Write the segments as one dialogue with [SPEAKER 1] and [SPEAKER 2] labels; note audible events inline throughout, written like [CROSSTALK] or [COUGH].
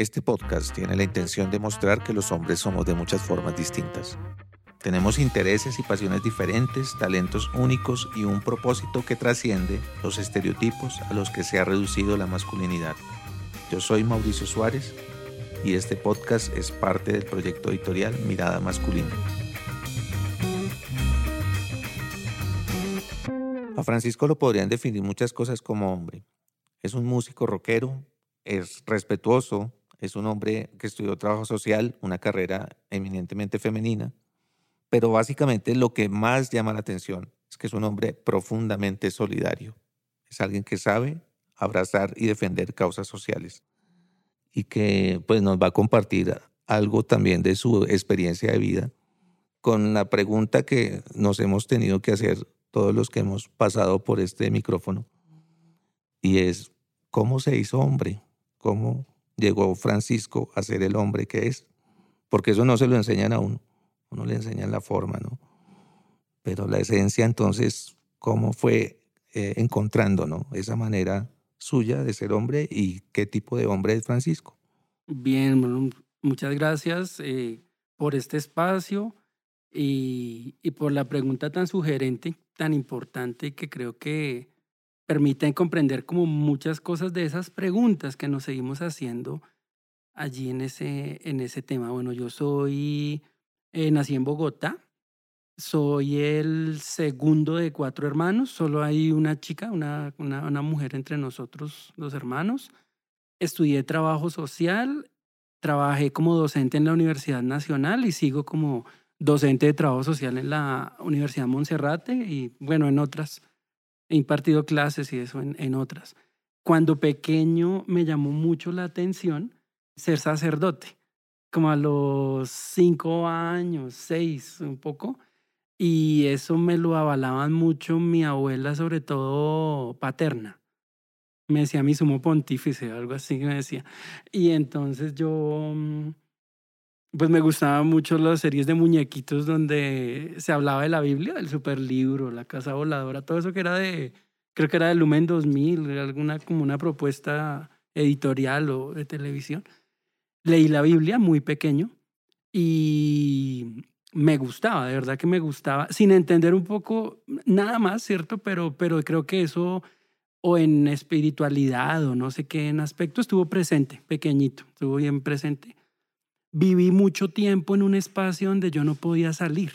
[SPEAKER 1] Este podcast tiene la intención de mostrar que los hombres somos de muchas formas distintas. Tenemos intereses y pasiones diferentes, talentos únicos y un propósito que trasciende los estereotipos a los que se ha reducido la masculinidad. Yo soy Mauricio Suárez y este podcast es parte del proyecto editorial Mirada Masculina. A Francisco lo podrían definir muchas cosas como hombre. Es un músico rockero, es respetuoso, es un hombre que estudió trabajo social, una carrera eminentemente femenina, pero básicamente lo que más llama la atención es que es un hombre profundamente solidario. Es alguien que sabe abrazar y defender causas sociales y que pues nos va a compartir algo también de su experiencia de vida con la pregunta que nos hemos tenido que hacer todos los que hemos pasado por este micrófono y es cómo se hizo hombre, cómo llegó Francisco a ser el hombre que es, porque eso no se lo enseñan a uno, uno le enseñan la forma, ¿no? Pero la esencia entonces, ¿cómo fue eh, encontrando, ¿no? Esa manera suya de ser hombre y qué tipo de hombre es Francisco.
[SPEAKER 2] Bien, muchas gracias eh, por este espacio y, y por la pregunta tan sugerente, tan importante que creo que permiten comprender como muchas cosas de esas preguntas que nos seguimos haciendo allí en ese, en ese tema. Bueno, yo soy, eh, nací en Bogotá, soy el segundo de cuatro hermanos, solo hay una chica, una, una, una mujer entre nosotros, los hermanos. Estudié trabajo social, trabajé como docente en la Universidad Nacional y sigo como docente de trabajo social en la Universidad Monserrate y bueno, en otras He impartido clases y eso en, otras. Cuando pequeño me llamó mucho la atención ser sacerdote, como a los cinco años, seis, un poco. Y eso me lo avalaban mucho mi abuela, sobre todo paterna. Me decía mi sumo pontífice, algo así me decía. Y entonces yo mm, pues me gustaban mucho las series de muñequitos donde se hablaba de la Biblia, del superlibro, la casa voladora, todo eso que era de, creo que era de Lumen 2000, alguna como una propuesta editorial o de televisión. Leí la Biblia muy pequeño y me gustaba, de verdad que me gustaba, sin entender un poco nada más, ¿cierto? Pero, pero creo que eso, o en espiritualidad o no sé qué, en aspecto estuvo presente, pequeñito, estuvo bien presente viví mucho tiempo en un espacio donde yo no podía salir.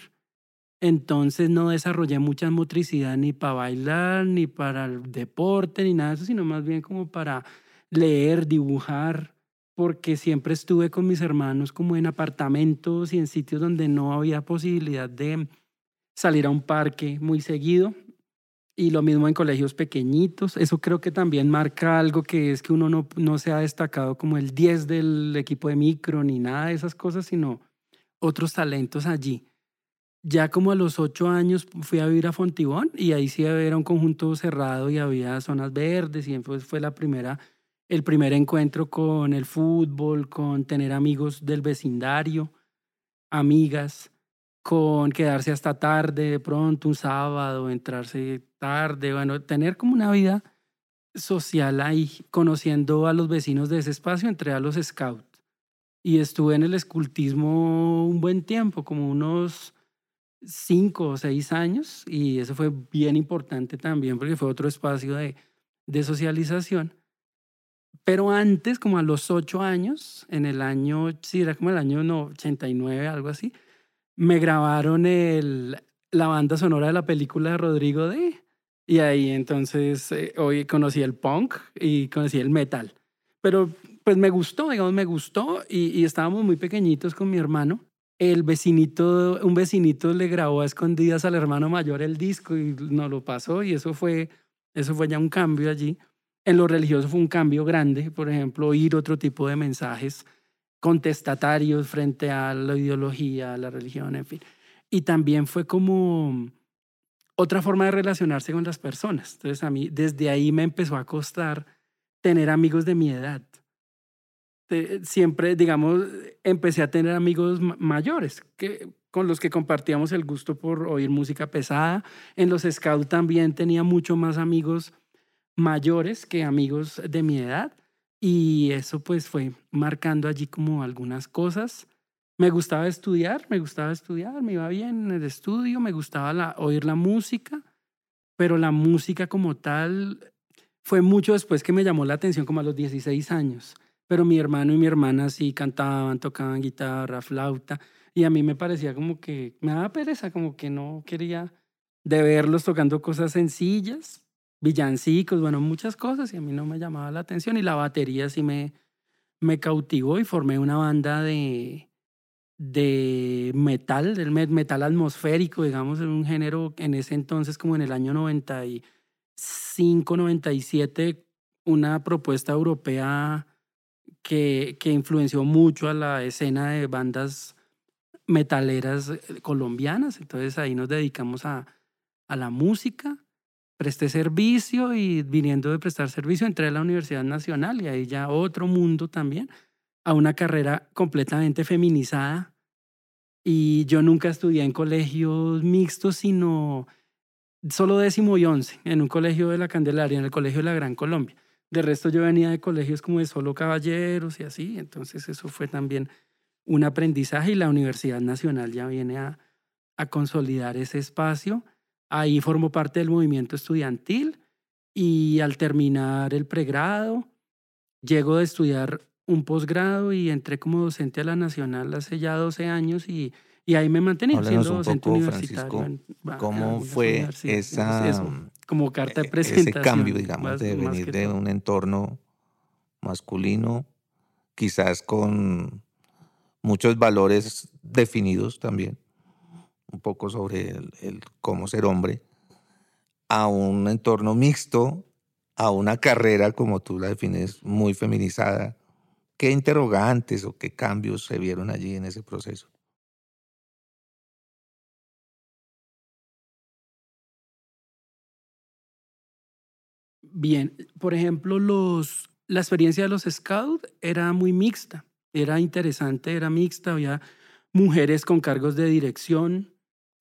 [SPEAKER 2] Entonces no desarrollé mucha motricidad ni para bailar, ni para el deporte, ni nada de eso, sino más bien como para leer, dibujar, porque siempre estuve con mis hermanos como en apartamentos y en sitios donde no había posibilidad de salir a un parque muy seguido. Y lo mismo en colegios pequeñitos. Eso creo que también marca algo que es que uno no, no se ha destacado como el 10 del equipo de micro ni nada de esas cosas, sino otros talentos allí. Ya como a los ocho años fui a vivir a Fontibón y ahí sí era un conjunto cerrado y había zonas verdes y pues fue la primera, el primer encuentro con el fútbol, con tener amigos del vecindario, amigas con quedarse hasta tarde, de pronto un sábado, entrarse tarde, bueno, tener como una vida social ahí, conociendo a los vecinos de ese espacio, entré a los scouts y estuve en el escultismo un buen tiempo, como unos cinco o seis años, y eso fue bien importante también porque fue otro espacio de, de socialización. Pero antes, como a los ocho años, en el año, sí, era como el año no, 89, algo así, me grabaron el, la banda sonora de la película de Rodrigo D. Y ahí entonces eh, hoy conocí el punk y conocí el metal. Pero pues me gustó, digamos, me gustó y, y, estábamos muy pequeñitos con mi hermano. El vecinito, un vecinito le grabó a escondidas al hermano mayor el disco y nos lo pasó y eso fue, eso fue ya un cambio allí. En lo religioso fue un cambio grande, por ejemplo, oír otro tipo de mensajes contestatarios frente a la ideología, a la religión, en fin. Y también fue como otra forma de relacionarse con las personas. Entonces a mí desde ahí me empezó a costar tener amigos de mi edad. Siempre, digamos, empecé a tener amigos mayores que, con los que compartíamos el gusto por oír música pesada. En los scouts también tenía mucho más amigos mayores que amigos de mi edad Y eso pues fue marcando allí como algunas cosas. Me gustaba estudiar, me gustaba estudiar, me iba bien en el estudio, me gustaba oír la música, pero la música como tal fue mucho después que me llamó la atención, como a los 16 años. Pero mi hermano y mi hermana sí cantaban, tocaban guitarra, flauta, y a mí me parecía como que me daba pereza, como que no quería de verlos tocando cosas sencillas, villancicos, bueno, muchas cosas, y a mí no me llamaba la atención, y la batería sí me, me cautivó y formé una banda de, de metal, del metal atmosférico, digamos, en un género en ese entonces, como en el año 90 y 597 una propuesta europea que, que influenció mucho a la escena de bandas metaleras eh, colombianas. Entonces ahí nos dedicamos a, a la música, presté servicio y viniendo de prestar servicio entré a la Universidad Nacional y ahí ya otro mundo también, a una carrera completamente feminizada. Y yo nunca estudié en colegios mixtos, sino solo décimo y once, en un colegio de la Candelaria, en el colegio de la Gran Colombia. De resto yo venía de colegios como de solo caballeros y así, entonces eso fue también un aprendizaje y la Universidad Nacional ya viene a, a consolidar ese espacio. Ahí formo parte del movimiento estudiantil y al terminar el pregrado, llego a estudiar un posgrado y entré como docente a la Nacional hace ya 12 años y y ahí me mantení siendo docente universitario.
[SPEAKER 1] ¿Cómo fue esa,
[SPEAKER 2] como carta de presentación?
[SPEAKER 1] Ese cambio, digamos, de venir de un entorno masculino, quizás con muchos valores definidos también, un poco sobre el, cómo ser hombre, a un entorno mixto, a una carrera, como tú la defines, muy feminizada. ¿Qué interrogantes o qué cambios se vieron allí en ese proceso?
[SPEAKER 2] Bien, por ejemplo, los, la experiencia de los scouts era muy mixta, era interesante, era mixta, había mujeres con cargos de dirección,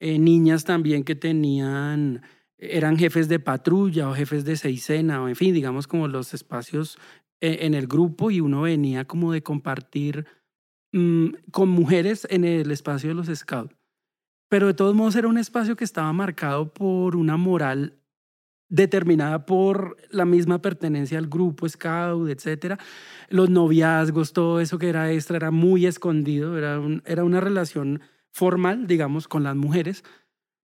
[SPEAKER 2] eh, niñas también que tenían, eran jefes de patrulla o jefes de seisena, o en fin, digamos como los espacios eh, en el grupo y uno venía como de compartir mm, con mujeres en el espacio de los scouts. Pero de todos modos era un espacio que estaba marcado por una moral determinada por la misma pertenencia al grupo scout, etcétera. Los noviazgos, todo eso que era extra, era muy escondido, era, era una relación formal, digamos, con las mujeres.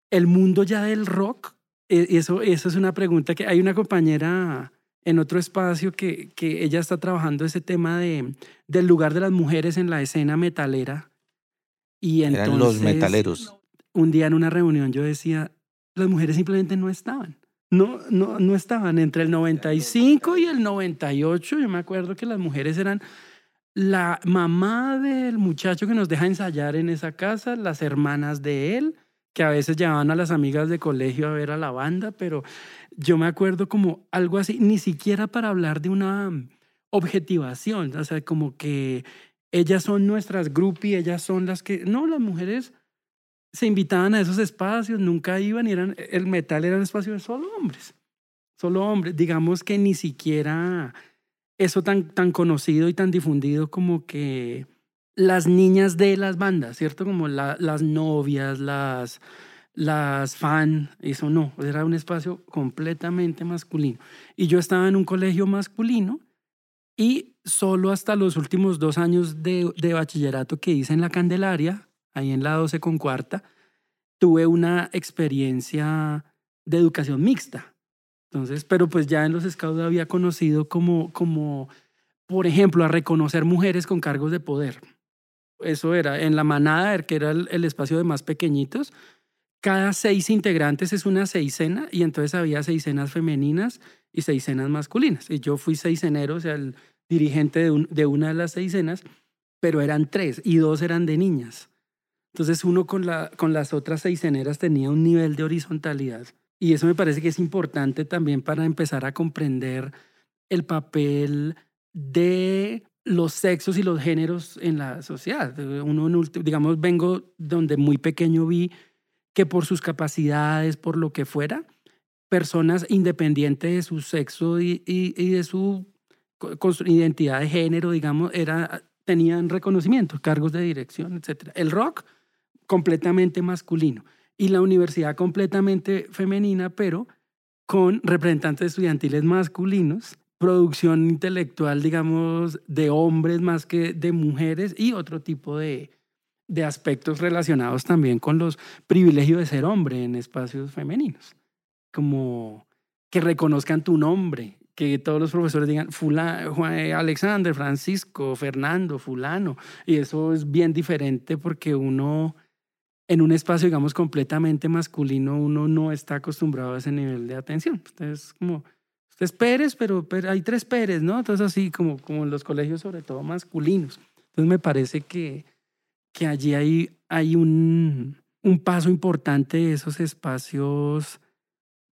[SPEAKER 2] El mundo ya del rock, e, eso, eso es una pregunta que hay una compañera en otro espacio que, que ella está trabajando ese tema de, del lugar de las mujeres en la escena metalera. Y entonces,
[SPEAKER 1] Eran los metaleros.
[SPEAKER 2] Un día en una reunión yo decía, las mujeres simplemente no estaban no, no, no estaban entre el 95 y el 98. Yo me acuerdo que las mujeres eran la mamá del muchacho que nos deja ensayar en esa casa, las hermanas de él, que a veces llevaban a las amigas de colegio a ver a la banda, pero yo me acuerdo como algo así, ni siquiera para hablar de una objetivación, o sea, como que ellas son nuestras groupies, ellas son las que, no, las mujeres se invitaban a esos espacios, nunca iban eran, el metal era un espacio de solo hombres, solo hombres. Digamos que ni siquiera eso tan, tan conocido y tan difundido como que las niñas de las bandas, ¿cierto? Como las novias, las, las fan, eso no, era un espacio completamente masculino. Y yo estaba en un colegio masculino y solo hasta los últimos dos años de, de bachillerato que hice en la Candelaria, ahí en la 12 con cuarta, tuve una experiencia de educación mixta. Entonces, pero pues ya en los scouts había conocido como, como, por ejemplo, a reconocer mujeres con cargos de poder. Eso era en la manada, que era el, espacio de más pequeñitos. Cada seis integrantes es una seisena y entonces había seisenas femeninas y seisenas masculinas. Y yo fui seisenero, o sea, el dirigente de, una de las seisenas, pero eran tres y dos eran de niñas. Entonces uno con, con las otras seis eneras tenía un nivel de horizontalidad. Y eso me parece que es importante también para empezar a comprender el papel de los sexos y los géneros en la sociedad. Uno, digamos, vengo donde muy pequeño vi que por sus capacidades, por lo que fuera, personas independientes de su sexo y, y, de su identidad de género, digamos, era, tenían reconocimiento, cargos de dirección, etc. El rock completamente masculino y la universidad completamente femenina, pero con representantes estudiantiles masculinos, producción intelectual, digamos, de hombres más que de mujeres y otro tipo de, de aspectos relacionados también con los privilegios de ser hombre en espacios femeninos, como que reconozcan tu nombre, que todos los profesores digan fulano, eh, Alexander, Francisco, Fernando, fulano, y eso es bien diferente porque uno en un espacio, digamos, completamente masculino, uno no está acostumbrado a ese nivel de atención. Entonces, como, usted es Pérez, pero, pero hay tres Pérez, ¿no? Entonces, así como, como en los colegios, sobre todo masculinos. Entonces, me parece que, allí hay, un paso importante de esos espacios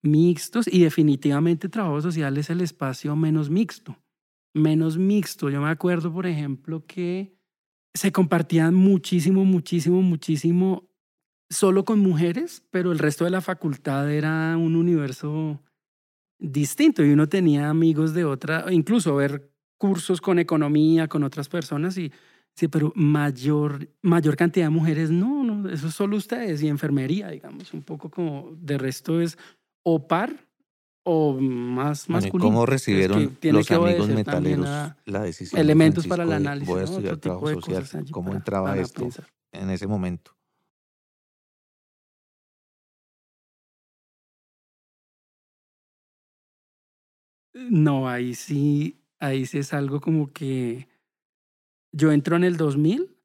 [SPEAKER 2] mixtos y definitivamente trabajo social es el espacio menos mixto. Menos mixto. Yo me acuerdo, por ejemplo, que se compartían muchísimo, muchísimo, muchísimo solo con mujeres, pero el resto de la facultad era un universo distinto y uno tenía amigos de otra, incluso ver cursos con economía, con otras personas y sí, pero mayor, mayor cantidad de mujeres, no, no, eso es solo ustedes y enfermería, digamos, un poco como de resto es o par o más masculino.
[SPEAKER 1] ¿Cómo recibieron los amigos metaleros la decisión?
[SPEAKER 2] Elementos para el análisis.
[SPEAKER 1] Voy a estudiar trabajo social. ¿Cómo entraba esto en ese momento?
[SPEAKER 2] No, ahí sí, ahí sí es algo como que yo entro en el 2000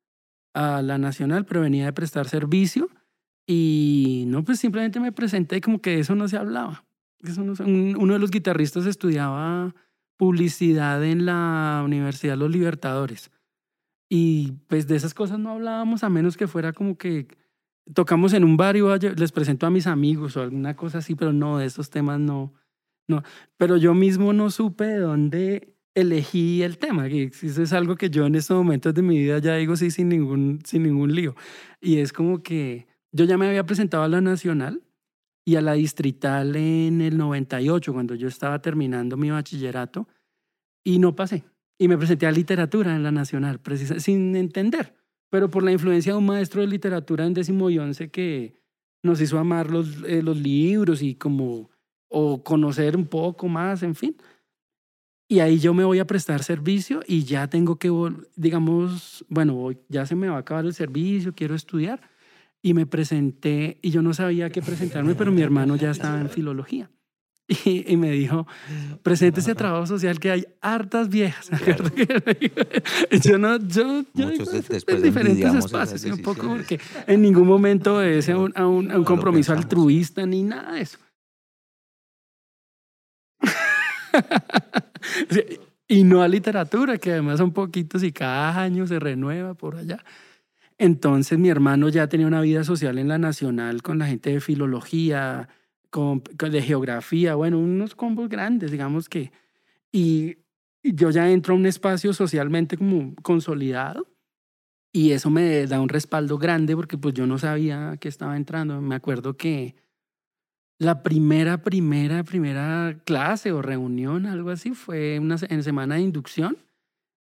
[SPEAKER 2] a la Nacional, pero venía de prestar servicio y no, pues simplemente me presenté como que eso no se hablaba. Eso no, uno de los guitarristas estudiaba publicidad en la Universidad los Libertadores y pues de esas cosas no hablábamos a menos que fuera como que tocamos en un bar y les presento a mis amigos o alguna cosa así, pero no, de esos temas no, pero yo mismo no supe de dónde elegí el tema, eso es algo que yo en estos momentos de mi vida ya digo sí sin ningún, sin ningún lío. Y es como que yo ya me había presentado a la nacional y a la distrital en el 98, cuando yo estaba terminando mi bachillerato, y no pasé. Y me presenté a literatura en la nacional, sin entender, pero por la influencia de un maestro de literatura en décimo y once que nos hizo amar los, eh, los libros y como o conocer un poco más, en fin. Y ahí yo me voy a prestar servicio y ya tengo que, digamos, bueno, ya se me va a acabar el servicio, quiero estudiar. Y me presenté y yo no sabía qué presentarme, pero mi hermano ya estaba en filología. [LAUGHS] Y, me dijo, preséntese a trabajo social que hay hartas viejas. [LAUGHS] yo no, yo, yo en diferentes espacios, un poco porque en ningún momento es un, un, un compromiso altruista ni nada de eso. [LAUGHS] y no a literatura, que además son poquitos y cada año se renueva por allá. Entonces mi hermano ya tenía una vida social en la nacional con la gente de filología, con, de geografía, bueno, unos combos grandes, digamos que. Y, yo ya entro a un espacio socialmente como consolidado y eso me da un respaldo grande porque pues yo no sabía que estaba entrando. Me acuerdo que la primera, primera, primera clase o reunión, algo así, fue una, en semana de inducción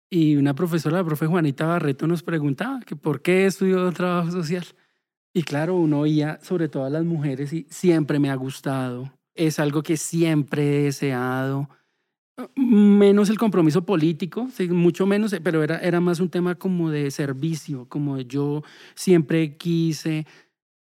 [SPEAKER 2] y una profesora, la profe Juanita Barreto, nos preguntaba que por qué estudió trabajo social. Y claro, uno oía sobre todo a las mujeres y siempre me ha gustado. Es algo que siempre he deseado. Menos el compromiso político, mucho menos, pero era, era más un tema como de servicio, como yo siempre quise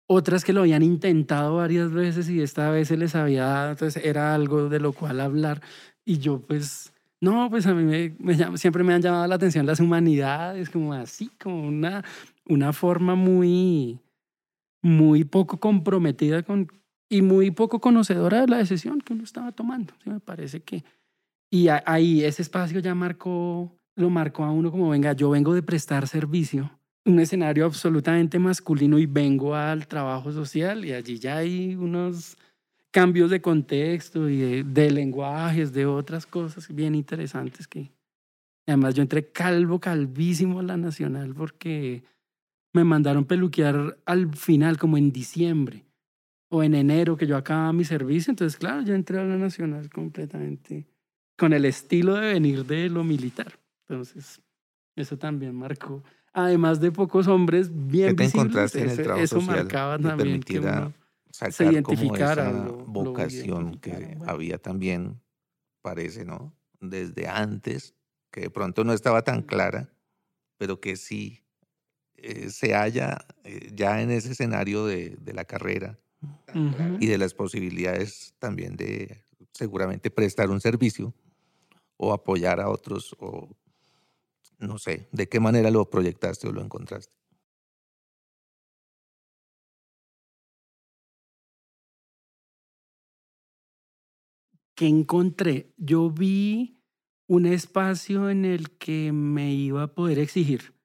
[SPEAKER 2] otras que lo habían intentado varias veces y esta vez se les había dado, entonces era algo de lo cual hablar. Y yo pues, no, pues a mí me, siempre me han llamado la atención las humanidades, como así, como una, una forma muy, muy poco comprometida con, y muy poco conocedora de la decisión que uno estaba tomando. ¿sí? Me parece que... Y ahí ese espacio ya marcó, lo marcó a uno como, venga, yo vengo de prestar servicio un escenario absolutamente masculino y vengo al trabajo social y allí ya hay unos cambios de contexto y de, lenguajes, de otras cosas bien interesantes que además yo entré calvo, calvísimo a la nacional porque me mandaron peluquear al final como en diciembre o en enero que yo acababa mi servicio, entonces claro, yo entré a la nacional completamente con el estilo de venir de lo militar. Entonces, eso también marcó. Además de pocos hombres bien
[SPEAKER 1] ¿Qué te
[SPEAKER 2] visibles,
[SPEAKER 1] encontraste en el trabajo
[SPEAKER 2] eso
[SPEAKER 1] social
[SPEAKER 2] marcaba
[SPEAKER 1] que
[SPEAKER 2] también que
[SPEAKER 1] permitiera
[SPEAKER 2] uno
[SPEAKER 1] sacar
[SPEAKER 2] se
[SPEAKER 1] como
[SPEAKER 2] identificara.
[SPEAKER 1] esa
[SPEAKER 2] lo- lo
[SPEAKER 1] vocación que
[SPEAKER 2] bueno.
[SPEAKER 1] había también, parece, ¿no? Desde antes, que de pronto no estaba tan clara, pero que sí eh, se halla eh, ya en ese escenario de, de la carrera y de las posibilidades también de seguramente prestar un servicio o apoyar a otros o no sé, de qué manera lo proyectaste o lo encontraste.
[SPEAKER 2] que encontré? Yo vi un espacio en el que me iba a poder exigir,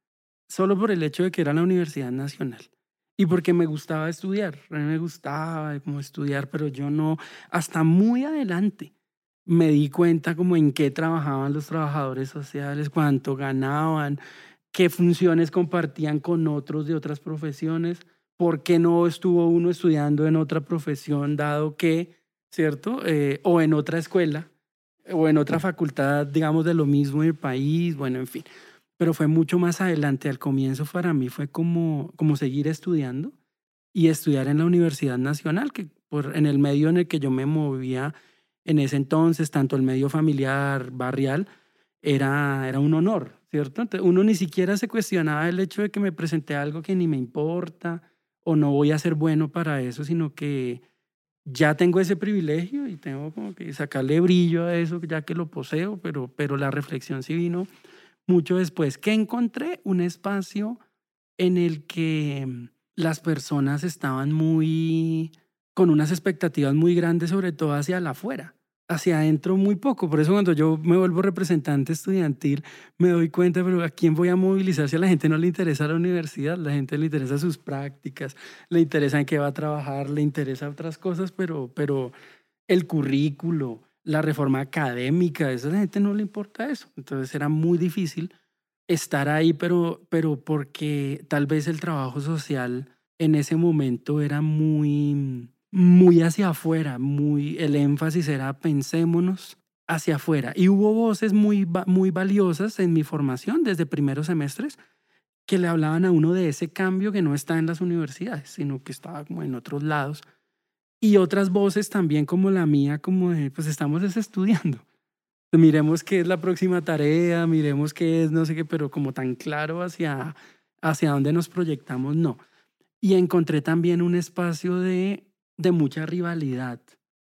[SPEAKER 2] solo por el hecho de que era la Universidad Nacional y porque me gustaba estudiar, a mí me gustaba como estudiar, pero yo no, hasta muy adelante me di cuenta como en qué trabajaban los trabajadores sociales, cuánto ganaban, qué funciones compartían con otros de otras profesiones, por qué no estuvo uno estudiando en otra profesión, dado que, ¿cierto? Eh, o en otra escuela, o en otra facultad, digamos, de lo mismo del país, bueno, en fin. Pero fue mucho más adelante. Al comienzo para mí fue como, como seguir estudiando y estudiar en la Universidad Nacional, que por, en el medio en el que yo me movía en ese entonces, tanto el medio familiar, barrial, era, era un honor, ¿cierto? Uno ni siquiera se cuestionaba el hecho de que me presenté algo que ni me importa o no voy a ser bueno para eso, sino que ya tengo ese privilegio y tengo como que sacarle brillo a eso ya que lo poseo, pero, pero la reflexión sí vino mucho después, que encontré un espacio en el que las personas estaban muy con unas expectativas muy grandes, sobre todo hacia la afuera, hacia adentro muy poco. Por eso cuando yo me vuelvo representante estudiantil, me doy cuenta, pero ¿a quién voy a movilizar si a la gente no le interesa la universidad? La gente le interesa sus prácticas, le interesa en qué va a trabajar, le interesa otras cosas, pero, pero el currículo, la reforma académica, a esa gente no le importa eso. Entonces era muy difícil estar ahí, pero, pero porque tal vez el trabajo social en ese momento era muy, muy hacia afuera, muy, el énfasis era pensémonos hacia afuera. Y hubo voces muy, muy valiosas en mi formación desde primeros semestres que le hablaban a uno de ese cambio que no está en las universidades, sino que estaba como en otros lados. Y otras voces también como la mía, como de, pues estamos es estudiando. Miremos qué es la próxima tarea, miremos qué es no sé qué, pero como tan claro hacia, hacia dónde nos proyectamos, no. Y encontré también un espacio de, de mucha rivalidad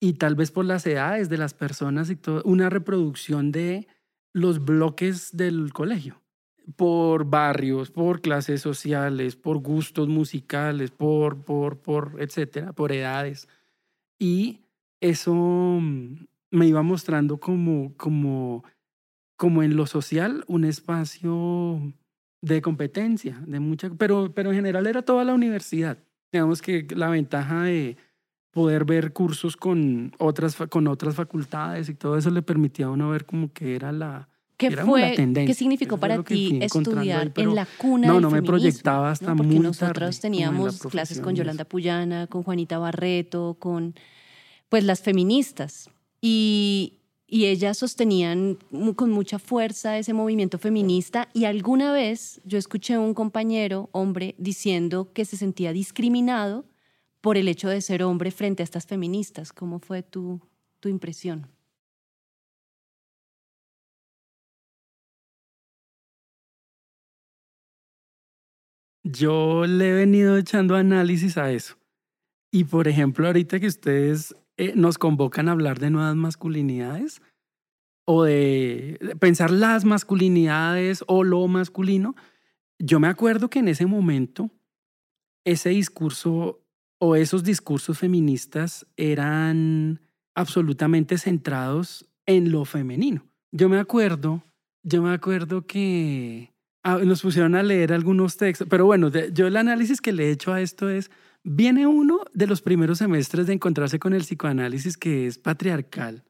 [SPEAKER 2] y tal vez por las edades de las personas y todo, una reproducción de los bloques del colegio, por barrios, por clases sociales, por gustos musicales, por, por, por, etcétera, por edades. Y eso mm, me iba mostrando como, como, como en lo social un espacio de competencia, de mucha, pero, pero en general era toda la universidad. Digamos que la ventaja de poder ver cursos con otras, con otras facultades y todo eso le permitía a uno ver como que era la...
[SPEAKER 3] ¿Qué
[SPEAKER 2] era como la
[SPEAKER 3] fue,
[SPEAKER 2] tendencia.
[SPEAKER 3] qué significó
[SPEAKER 2] Eso fue
[SPEAKER 3] para ti
[SPEAKER 2] ahí,
[SPEAKER 3] estudiar
[SPEAKER 2] pero
[SPEAKER 3] en la cuna
[SPEAKER 2] no,
[SPEAKER 3] del
[SPEAKER 2] no me proyectaba hasta
[SPEAKER 3] ¿no? Porque
[SPEAKER 2] muy tarde,
[SPEAKER 3] nosotros
[SPEAKER 2] la
[SPEAKER 3] teníamos clases con Yolanda. Puyana, con Juanita Barreto, con pues las feministas. Y, y ellas sostenían con mucha fuerza ese movimiento feminista y alguna vez yo escuché a un compañero, hombre, diciendo que se sentía discriminado por el hecho de ser hombre frente a estas feministas. ¿Cómo fue tu, tu impresión?
[SPEAKER 2] Yo le he venido echando análisis a eso. Y por ejemplo, ahorita que ustedes eh, nos convocan a hablar de nuevas masculinidades o de pensar las masculinidades o lo masculino, yo me acuerdo que en ese momento ese discurso o esos discursos feministas eran absolutamente centrados en lo femenino. Yo me acuerdo, yo me acuerdo que ah, nos pusieron a leer algunos textos, pero bueno, yo el análisis que le he hecho a esto es, viene uno de los primeros semestres de encontrarse con el psicoanálisis que es patriarcal.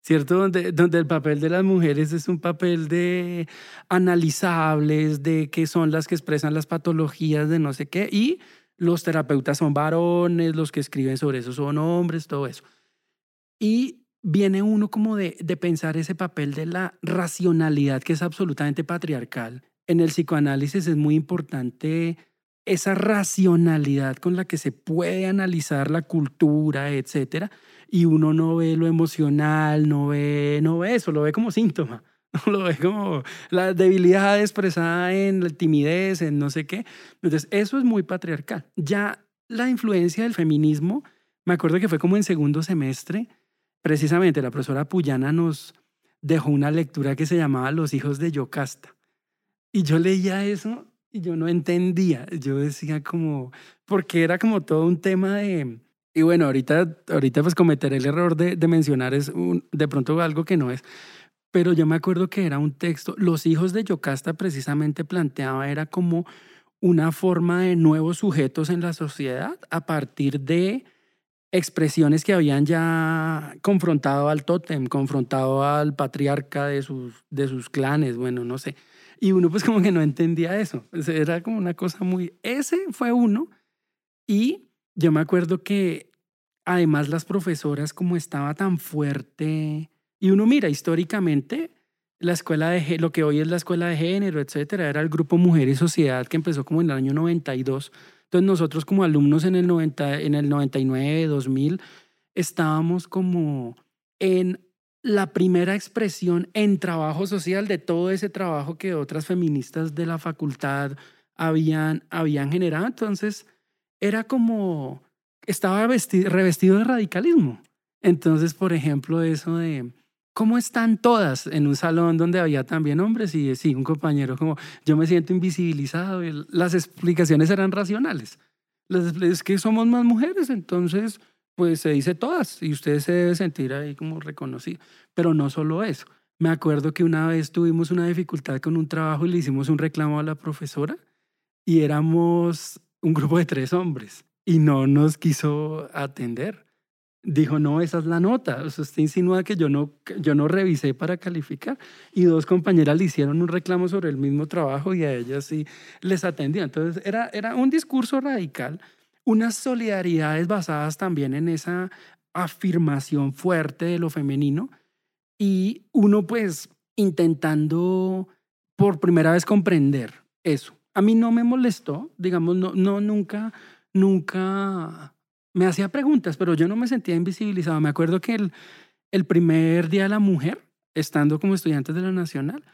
[SPEAKER 2] ¿Cierto? Donde, donde el papel de las mujeres es un papel de analizables, de que son las que expresan las patologías de no sé qué, y los terapeutas son varones, los que escriben sobre eso son hombres, todo eso. Y viene uno como de, de pensar ese papel de la racionalidad que es absolutamente patriarcal. En el psicoanálisis es muy importante esa racionalidad con la que se puede analizar la cultura, etcétera, y uno no ve lo emocional, no ve, no ve eso, lo ve como síntoma, [LAUGHS] lo ve como la debilidad expresada en la timidez, en no sé qué. Entonces, eso es muy patriarcal. Ya la influencia del feminismo, me acuerdo que fue como en segundo semestre, precisamente la profesora Puyana nos dejó una lectura que se llamaba Los hijos de Yocasta. Y yo leía eso y yo no entendía. Yo decía como, porque era como todo un tema de... Y bueno, ahorita, ahorita pues cometeré el error de, de mencionar es un, de pronto algo que no es. Pero yo me acuerdo que era un texto, los hijos de Yocasta precisamente planteaba, era como una forma de nuevos sujetos en la sociedad a partir de expresiones que habían ya confrontado al tótem, confrontado al patriarca de sus, de sus clanes, bueno, no sé. Y uno pues como que no entendía eso. Era como una cosa muy... Ese fue uno. Y yo me acuerdo que además las profesoras como estaba tan fuerte... Y uno mira, históricamente, la escuela de lo que hoy es la escuela de género, etcétera, era el grupo Mujer y Sociedad que empezó como en el año 92. Entonces nosotros como alumnos en el, 90, en el 99, 2000, estábamos como en la primera expresión en trabajo social de todo ese trabajo que otras feministas de la facultad habían, habían generado. Entonces, era como, estaba revestido de radicalismo. Entonces, por ejemplo, eso de, ¿cómo están todas en un salón donde había también hombres? Y sí, un compañero como, yo me siento invisibilizado. Las explicaciones eran racionales. Es que somos más mujeres, entonces pues se dice todas y usted se debe sentir ahí como reconocido. Pero no solo eso. Me acuerdo que una vez tuvimos una dificultad con un trabajo y le hicimos un reclamo a la profesora y éramos un grupo de tres hombres y no nos quiso atender. Dijo, no, esa es la nota. O sea, usted insinúa que yo no, yo no revisé para calificar. Y dos compañeras le hicieron un reclamo sobre el mismo trabajo y a ellas sí les atendió. Entonces, era, era un discurso radical unas solidaridades basadas también en esa afirmación fuerte de lo femenino y uno pues intentando por primera vez comprender eso. A mí no me molestó, digamos, no, no nunca, nunca me hacía preguntas, pero yo no me sentía invisibilizado. Me acuerdo que el, el primer día de la mujer, estando como estudiantes de la Nacional,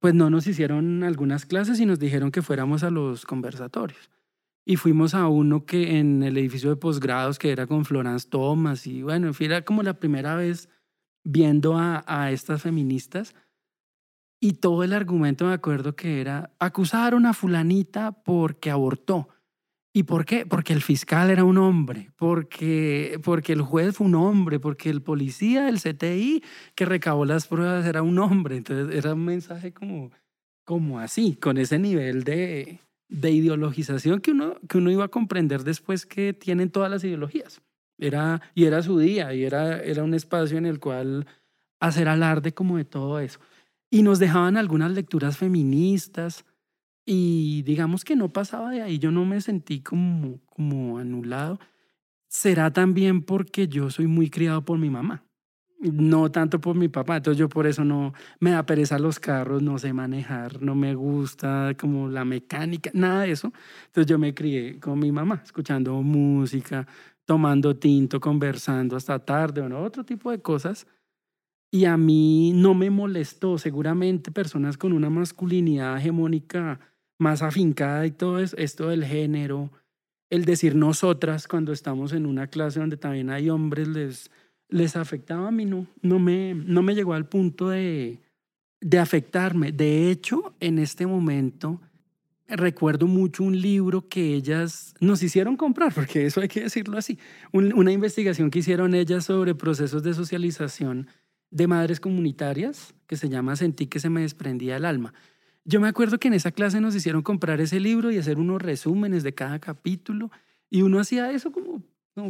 [SPEAKER 2] pues no nos hicieron algunas clases y nos dijeron que fuéramos a los conversatorios y fuimos a uno que en el edificio de posgrados que era con Florence Thomas y bueno, en fin, era como la primera vez viendo a, a estas feministas y todo el argumento me acuerdo que era acusar a fulanita porque abortó. ¿Y por qué? Porque el fiscal era un hombre, porque, porque el juez fue un hombre, porque el policía del CTI que recabó las pruebas era un hombre. Entonces era un mensaje como, como así, con ese nivel de, de ideologización que uno, que uno iba a comprender después que tienen todas las ideologías. Era, y era su día, y era, era un espacio en el cual hacer alarde como de todo eso. Y nos dejaban algunas lecturas feministas, y digamos que no pasaba de ahí, yo no me sentí como, como anulado. Será también porque yo soy muy criado por mi mamá no tanto por mi papá, entonces yo por eso no me da pereza los carros, no sé manejar, no me gusta como la mecánica, nada de eso. Entonces yo me crié con mi mamá, escuchando música, tomando tinto, conversando hasta tarde, o otro tipo de cosas. Y a mí no me molestó, seguramente personas con una masculinidad hegemónica más afincada y todo esto del género, el decir nosotras cuando estamos en una clase donde también hay hombres, les les afectaba a mí, no, no, me, no me llegó al punto de, de afectarme. De hecho, en este momento recuerdo mucho un libro que ellas nos hicieron comprar, porque eso hay que decirlo así, una investigación que hicieron ellas sobre procesos de socialización de madres comunitarias, que se llama Sentí que se me desprendía el alma. Yo me acuerdo que en esa clase nos hicieron comprar ese libro y hacer unos resúmenes de cada capítulo, y uno hacía eso como,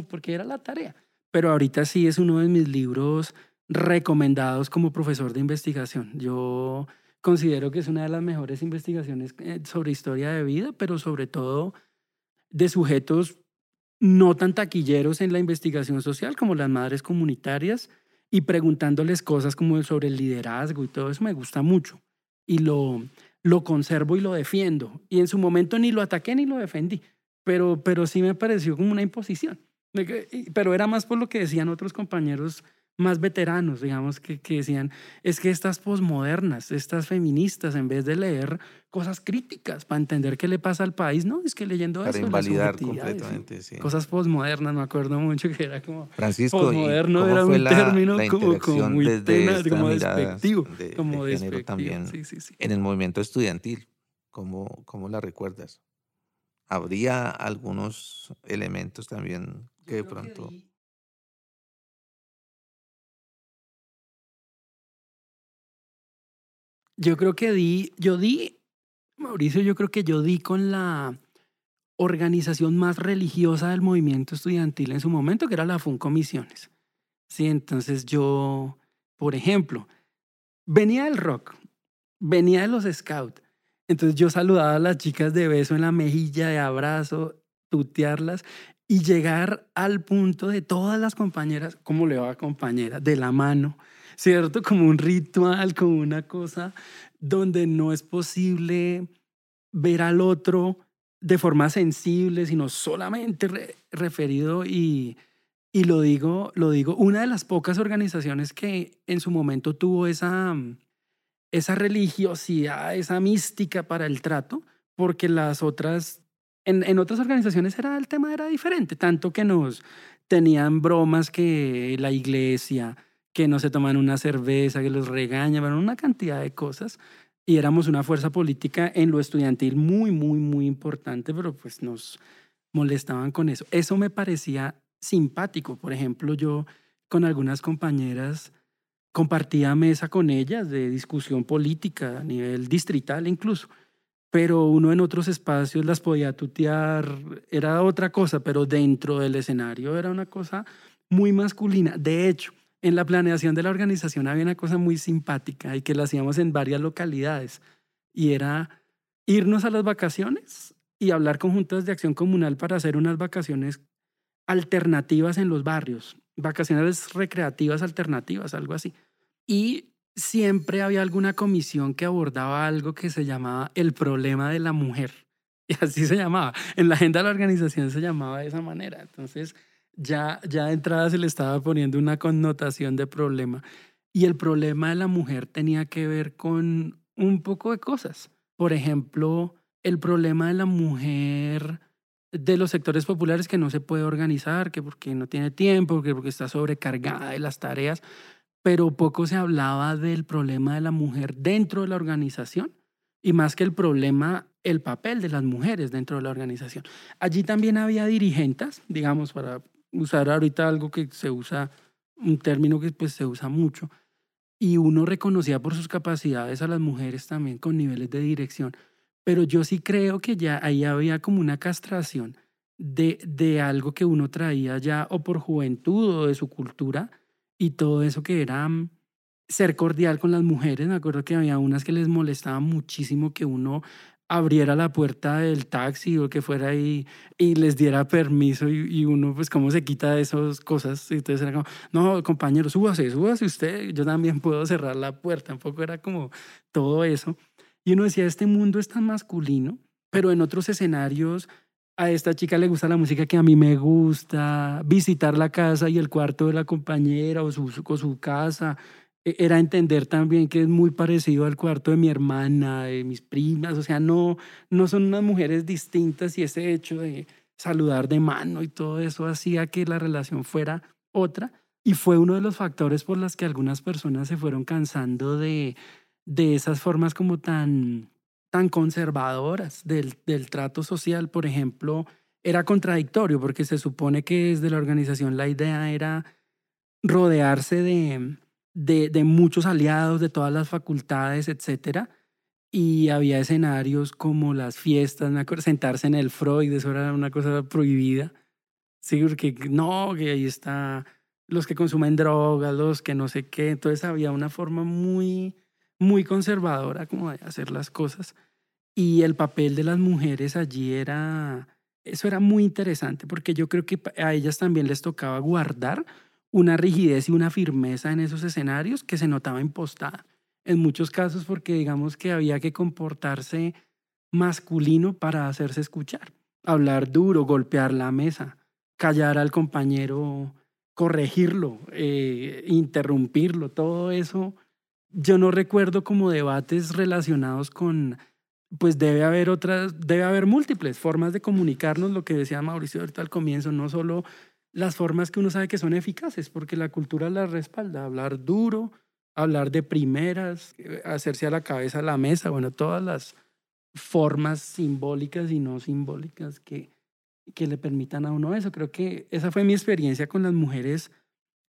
[SPEAKER 2] porque era la tarea pero ahorita sí es uno de mis libros recomendados como profesor de investigación. Yo considero que es una de las mejores investigaciones eh, sobre historia de vida, pero sobre todo de sujetos no tan taquilleros en la investigación social como las madres comunitarias y preguntándoles cosas como sobre el liderazgo y todo eso me gusta mucho. Y lo, lo conservo y lo defiendo. Y en su momento ni lo ataqué ni lo defendí, pero, pero sí me pareció como una imposición. Pero era más por lo que decían otros compañeros más veteranos, digamos, que, que decían, es que estas posmodernas, estas feministas, en vez de leer cosas críticas para entender qué le pasa al país, no, es que leyendo
[SPEAKER 1] para
[SPEAKER 2] eso.
[SPEAKER 1] invalidar completamente, sí.
[SPEAKER 2] Cosas posmodernas, me acuerdo mucho que era como.
[SPEAKER 1] Francisco,
[SPEAKER 2] posmoderno era un
[SPEAKER 1] la,
[SPEAKER 2] término
[SPEAKER 1] la
[SPEAKER 2] como, como muy
[SPEAKER 1] desde
[SPEAKER 2] tenaz, como despectivo.
[SPEAKER 1] De,
[SPEAKER 2] como
[SPEAKER 1] de género
[SPEAKER 2] despectivo.
[SPEAKER 1] también
[SPEAKER 2] Sí, sí, sí.
[SPEAKER 1] en el movimiento estudiantil? ¿Cómo, ¿Cómo la recuerdas? ¿Habría algunos elementos también que de pronto...
[SPEAKER 2] Yo creo que di, yo di, Mauricio, yo creo que yo di con la organización más religiosa del movimiento estudiantil en su momento, que era la FUNComisiones. Sí, entonces yo, por ejemplo, venía del rock, venía de los scouts. Entonces yo saludaba a las chicas de beso en la mejilla, de abrazo, tutearlas y llegar al punto de todas las compañeras, ¿cómo le va compañera? De la mano, ¿cierto? Como un ritual, como una cosa donde no es posible ver al otro de forma sensible, sino solamente re referido y, y lo digo, lo digo, una de las pocas organizaciones que en su momento tuvo esa, esa religiosidad, esa mística para el trato, porque las otras, en, en otras organizaciones era, el tema era diferente, tanto que nos tenían bromas que la iglesia, que no se toman una cerveza, que los regañan, una cantidad de cosas. Y éramos una fuerza política en lo estudiantil muy, muy, muy importante, pero pues nos molestaban con eso. Eso me parecía simpático. Por ejemplo, yo con algunas compañeras compartía mesa con ellas de discusión política a nivel distrital incluso, pero uno en otros espacios las podía tutear, era otra cosa, pero dentro del escenario era una cosa muy masculina. De hecho, en la planeación de la organización había una cosa muy simpática y que la hacíamos en varias localidades y era irnos a las vacaciones y hablar con juntas de acción comunal para hacer unas vacaciones alternativas en los barrios, vacaciones recreativas alternativas, algo así. Y siempre había alguna comisión que abordaba algo que se llamaba el problema de la mujer. [LAUGHS] Y así se llamaba. En la agenda de la organización se llamaba de esa manera. Entonces, ya, ya de entrada se le estaba poniendo una connotación de problema. Y el problema de la mujer tenía que ver con un poco de cosas. Por ejemplo, el problema de la mujer de los sectores populares que no se puede organizar, que porque no tiene tiempo, que porque está sobrecargada de las tareas, pero poco se hablaba del problema de la mujer dentro de la organización y más que el problema, el papel de las mujeres dentro de la organización. Allí también había dirigentes, digamos, para usar ahorita algo que se usa, un término que pues se usa mucho, y uno reconocía por sus capacidades a las mujeres también con niveles de dirección. Pero yo sí creo que ya ahí había como una castración de, de algo que uno traía ya o por juventud o de su cultura y todo eso que era mm, ser cordial con las mujeres. Me acuerdo que había unas que les molestaba muchísimo que uno abriera la puerta del taxi o que fuera ahí y les diera permiso y, y, uno pues cómo se quita de esas cosas y entonces era como no compañero súbase súbase usted yo también puedo cerrar la puerta un poco era como todo eso. Y uno decía este mundo es tan masculino pero en otros escenarios a esta chica le gusta la música que a mí me gusta visitar la casa y el cuarto de la compañera o su, o su casa era entender también que es muy parecido al cuarto de mi hermana, de mis primas, o sea, no, no son unas mujeres distintas y ese hecho de saludar de mano y todo eso hacía que la relación fuera otra. Y fue uno de los factores por los que algunas personas se fueron cansando de, de esas formas como tan, tan conservadoras del, del trato social, por ejemplo, era contradictorio porque se supone que desde la organización la idea era rodearse de de, muchos aliados de todas las facultades, etcétera, y había escenarios como las fiestas, me acuerdo, sentarse en el Freud, eso era una cosa prohibida. Sí, porque no, que ahí está los que consumen drogas, los que no sé qué. Entonces había una forma muy, muy conservadora como de hacer las cosas. Y el papel de las mujeres allí era, eso era muy interesante porque yo creo que a ellas también les tocaba guardar una rigidez y una firmeza en esos escenarios que se notaba impostada. En muchos casos porque digamos que había que comportarse masculino para hacerse escuchar. Hablar duro, golpear la mesa, callar al compañero, corregirlo, eh, interrumpirlo, todo eso. Yo no recuerdo como debates relacionados con, pues debe haber otras, debe haber múltiples formas de comunicarnos, lo que decía Mauricio ahorita al comienzo, no solo las formas que uno sabe que son eficaces, porque la cultura las respalda, hablar duro, hablar de primeras, eh, hacerse a la cabeza la mesa, bueno, todas las formas simbólicas y no simbólicas que, que le permitan a uno eso. Creo que esa fue mi experiencia con las mujeres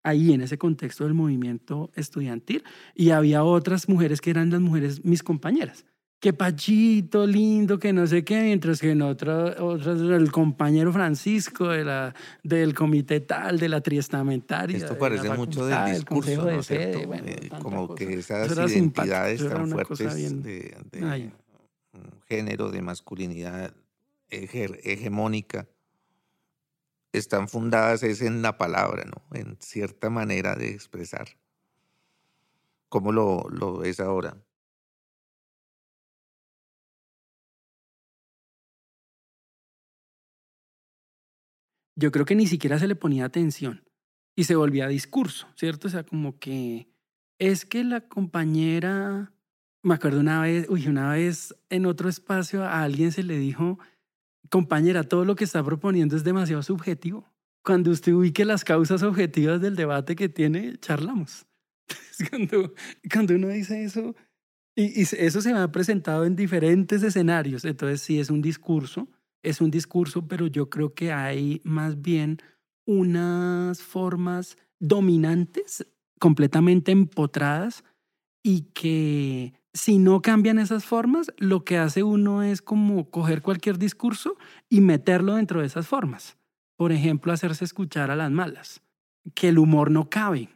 [SPEAKER 2] ahí en ese contexto del movimiento estudiantil y había otras mujeres que eran las mujeres mis compañeras. Que Pachito, lindo, que no sé qué, mientras que en otras, otras el compañero Francisco de la, del comité tal, de la triestamentaria.
[SPEAKER 1] Esto parece mucho del discurso, ¿no es cierto? Eh, como que esas identidades tan fuertes de, de, género, de masculinidad hegemónica, están fundadas es en la palabra, ¿no? En cierta manera de expresar. ¿Cómo lo, lo ves ahora?
[SPEAKER 2] Yo creo que ni siquiera se le ponía atención y se volvía discurso, ¿cierto? O sea, como que es que la compañera me acuerdo una vez, uy, una vez en otro espacio a alguien se le dijo, compañera, todo lo que está proponiendo es demasiado subjetivo. Cuando usted ubique las causas objetivas del debate que tiene, charlamos. [LAUGHS] cuando, cuando uno dice eso, y, y, eso se me ha presentado en diferentes escenarios, entonces sí es un discurso, es un discurso, pero yo creo que hay más bien unas formas dominantes, completamente empotradas, y que si no cambian esas formas, lo que hace uno es como coger cualquier discurso y meterlo dentro de esas formas. Por ejemplo, hacerse escuchar a las malas, que el humor no cabe.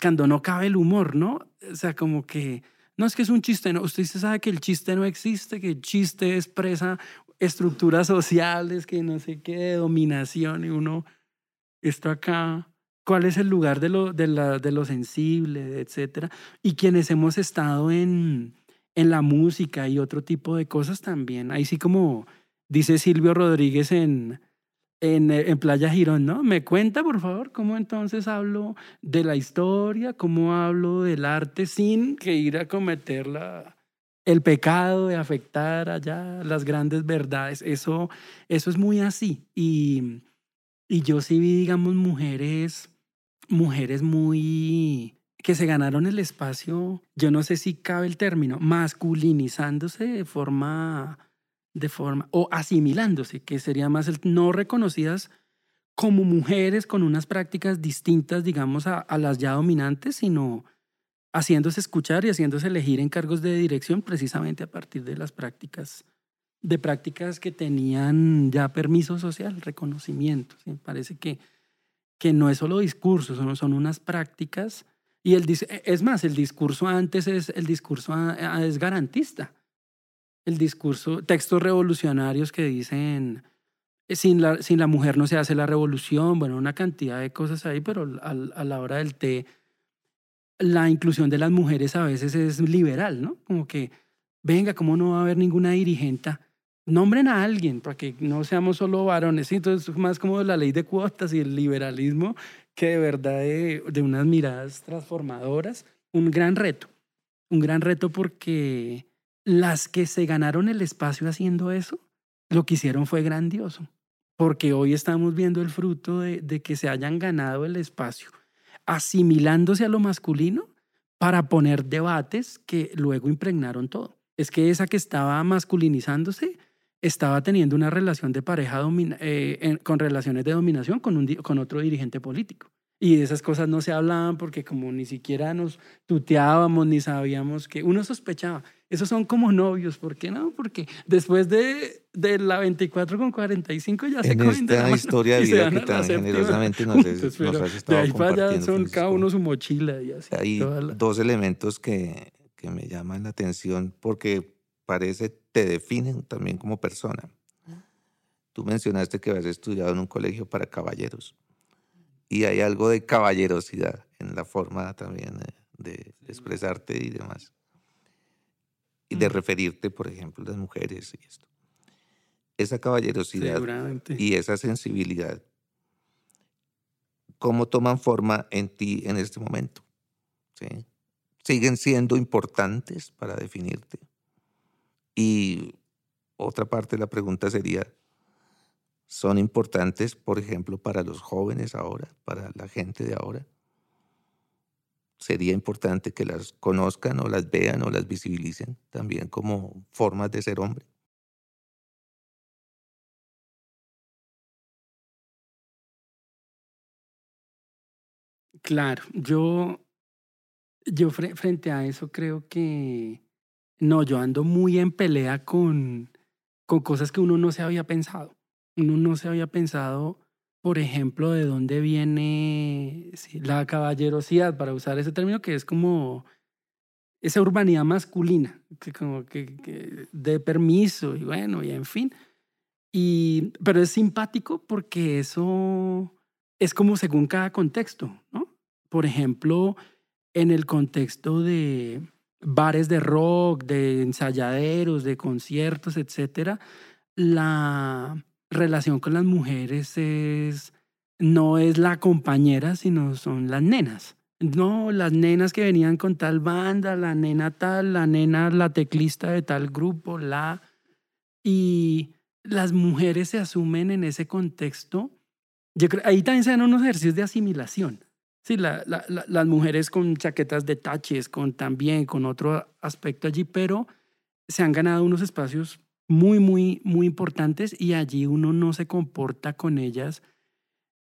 [SPEAKER 2] Cuando no cabe el humor, ¿no? O sea, como que no es que es un chiste, no. Usted sabe que el chiste no existe, que el chiste expresa estructuras sociales, que no sé qué, dominación, y uno, esto acá cuál es el lugar de lo, de, la, de lo sensible, etcétera. Y quienes hemos estado en, en la música y otro tipo de cosas también. Ahí sí como dice Silvio Rodríguez en, en, en, Playa Girón, ¿no? Me cuenta, por favor, cómo entonces hablo de la historia, cómo hablo del arte sin que ir a cometer la, el pecado de afectar allá las grandes verdades. Eso, eso es muy así. Y, y yo sí vi, digamos, mujeres mujeres muy que se ganaron el espacio, yo no sé si cabe el término, masculinizándose de forma, de forma, o asimilándose, que sería más el no reconocidas como mujeres con unas prácticas distintas, digamos, a, a las ya dominantes, sino haciéndose escuchar y haciéndose elegir en cargos de dirección precisamente a partir de las prácticas, de prácticas que tenían ya permiso social, reconocimiento. Me parece que que no es solo discurso, son, son unas prácticas. Y el, e, es más, el discurso antes es, el discurso es garantista. El discurso, textos revolucionarios que dicen, eh, sin la, sin la mujer no se hace la revolución, bueno, una cantidad de cosas ahí, pero a, a la hora del té, la inclusión de las mujeres a veces es liberal, ¿no? Como que, venga, ¿cómo no va a haber ninguna dirigente nombren a alguien para que no seamos solo varones. Entonces, es más como la ley de cuotas y el liberalismo que de verdad de, unas miradas transformadoras. Un gran reto, un gran reto porque las que se ganaron el espacio haciendo eso, lo que hicieron fue grandioso, porque hoy estamos viendo el fruto de que se hayan ganado el espacio, asimilándose a lo masculino para poner debates que luego impregnaron todo. Es que esa que estaba masculinizándose estaba teniendo una relación de pareja eh, con relaciones de dominación con, un, con otro dirigente político. Y esas cosas no se hablaban porque como ni siquiera nos tuteábamos ni sabíamos que uno sospechaba. Esos son como novios, ¿por qué no? Porque después de, de la 24 con 45 ya se
[SPEAKER 1] En esta historia de vida que tan generosamente nos, has, nos has estado de ahí para allá
[SPEAKER 2] son cada uno su mochila y así.
[SPEAKER 1] Hay dos elementos que, que me llaman la atención porque parece te definen también como persona. Tú mencionaste que habías estudiado en un colegio para caballeros y hay algo de caballerosidad en la forma también de, expresarte y demás. Y de referirte, por ejemplo, a las mujeres y esto. Esa caballerosidad y esa sensibilidad, ¿cómo toman forma en ti en este momento? ¿Sí? ¿Siguen siendo importantes para definirte? Y otra parte de la pregunta sería, ¿son importantes, por ejemplo, para los jóvenes ahora, para la gente de ahora? Sería importante que las conozcan o las vean o las visibilicen también como formas de ser hombre.
[SPEAKER 2] Claro, yo, yo frente a eso creo que no, yo ando muy en pelea con, con cosas que uno no se había pensado. Uno no se había pensado, por ejemplo, de dónde viene la caballerosidad, para usar ese término, que es como esa urbanidad masculina, que como que, de permiso y bueno, y en fin. Y, pero es simpático porque eso es como según cada contexto, ¿no? Por ejemplo, en el contexto de, bares de rock, de ensayaderos, de conciertos, etcétera, la relación con las mujeres es no es la compañera, sino son las nenas. No, las nenas que venían con tal banda, la nena tal, la nena la teclista de tal grupo, la y las mujeres se asumen en ese contexto. Ahí también se dan unos ejercicios de asimilación. Sí, la, las mujeres con chaquetas de taches, con también, con otro aspecto allí, pero se han ganado unos espacios muy, muy, muy importantes y allí uno no se comporta con ellas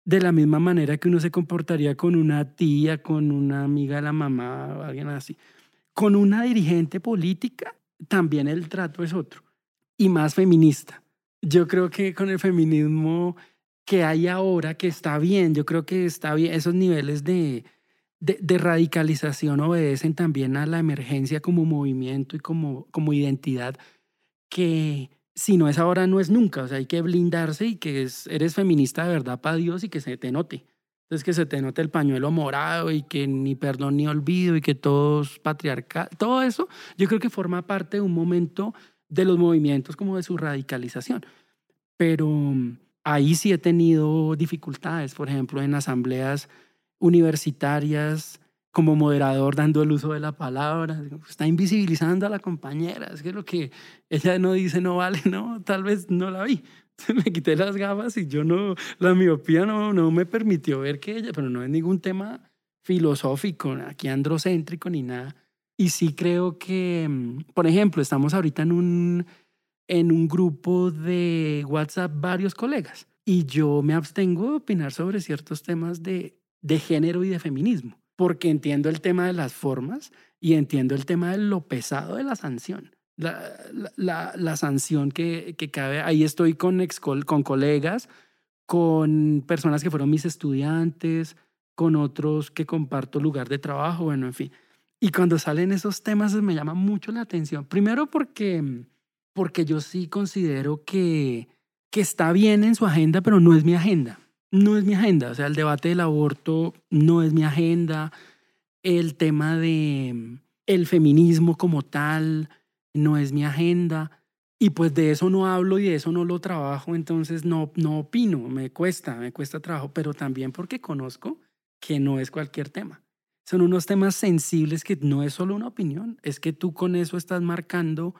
[SPEAKER 2] de la misma manera que uno se comportaría con una tía, con una amiga de la mamá o alguien así. Con una dirigente política también el trato es otro y más feminista. Yo creo que con el feminismo que hay ahora que está bien, yo creo que está bien, esos niveles de, de, radicalización obedecen también a la emergencia como movimiento y como, como identidad, que si no es ahora, no es nunca, o sea, hay que blindarse y que es, eres feminista de verdad para Dios y que se te note. Entonces, que se te note el pañuelo morado y que ni perdón ni olvido y que todos patriarcal, todo eso, yo creo que forma parte de un momento de los movimientos como de su radicalización. Pero ahí sí he tenido dificultades, por ejemplo, en asambleas universitarias como moderador dando el uso de la palabra, está invisibilizando a la compañera, es que lo que ella no dice no vale, [LAUGHS] no, tal vez no la vi. [LAUGHS] Me quité las gafas y yo no, la miopía no, no me permitió ver que ella, pero no es ningún tema filosófico, aquí androcéntrico ni nada. Y sí creo que, mm, por ejemplo, estamos ahorita en un en un grupo de WhatsApp varios colegas y yo me abstengo de opinar sobre ciertos temas de, de género y de feminismo, porque entiendo el tema de las formas y entiendo el tema de lo pesado de la sanción. La, la, la, sanción que, que cabe, ahí estoy con, con colegas, con personas que fueron mis estudiantes, con otros que comparto lugar de trabajo, bueno, en fin. Y cuando salen esos temas me llama mucho la atención. Primero porque porque yo sí considero que, que está bien en su agenda, pero no es mi agenda. No es mi agenda. O sea, el debate del aborto no es mi agenda. El tema de el feminismo como tal no es mi agenda. Y pues de eso no hablo y de eso no lo trabajo, entonces no, no opino, me cuesta, me cuesta trabajo, pero también porque conozco que no es cualquier tema. Son unos temas sensibles que no es solo una opinión, es que tú con eso estás marcando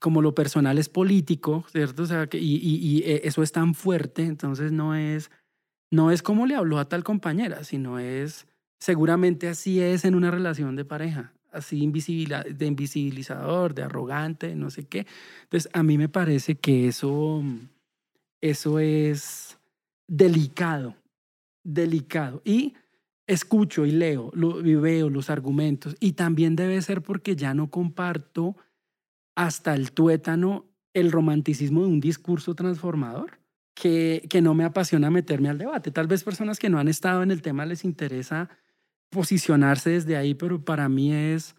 [SPEAKER 2] como lo personal es político, ¿cierto? O sea, y, eh, eso es tan fuerte, entonces no es, no es como le habló a tal compañera, sino es, seguramente así es en una relación de pareja, así de invisibilizador, de arrogante, no sé qué. Entonces, a mí me parece que eso, eso es delicado, delicado. Y escucho y leo lo, y veo los argumentos, y también debe ser porque ya no comparto hasta el tuétano el romanticismo de un discurso transformador que, que no me apasiona meterme al debate. Tal vez personas que no han estado en el tema les interesa posicionarse desde ahí, pero para mí es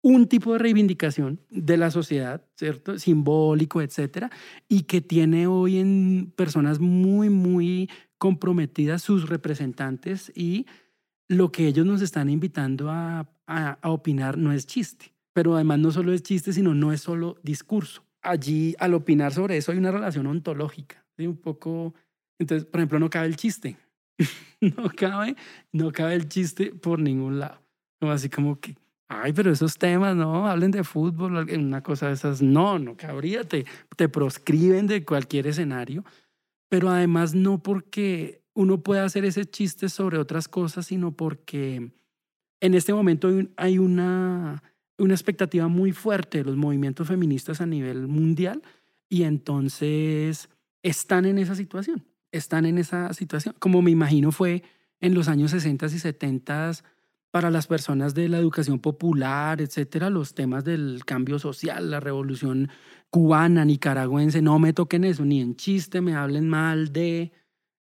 [SPEAKER 2] un tipo de reivindicación de la sociedad, ¿cierto? Simbólico, etcétera, y que tiene hoy en personas muy, muy comprometidas sus representantes y lo que ellos nos están invitando a, a, opinar no es chiste. Pero además no solo es chiste, sino no es solo discurso. Allí, al opinar sobre eso, hay una relación ontológica. ¿sí? Un poco, entonces, por ejemplo, no cabe el chiste. [LAUGHS] no cabe, no cabe el chiste por ningún lado. Como así como que, ay, pero esos temas, no, hablen de fútbol, una cosa de esas, no, no cabría, te, te proscriben de cualquier escenario, pero además no porque uno pueda hacer ese chiste sobre otras cosas, sino porque en este momento hay una, una expectativa muy fuerte de los movimientos feministas a nivel mundial y entonces están en esa situación, están en esa situación, como me imagino fue en los años 60 y 70 para las personas de la educación popular, etcétera, los temas del cambio social, la revolución cubana, nicaragüense, no me toquen eso, ni en chiste me hablen mal de,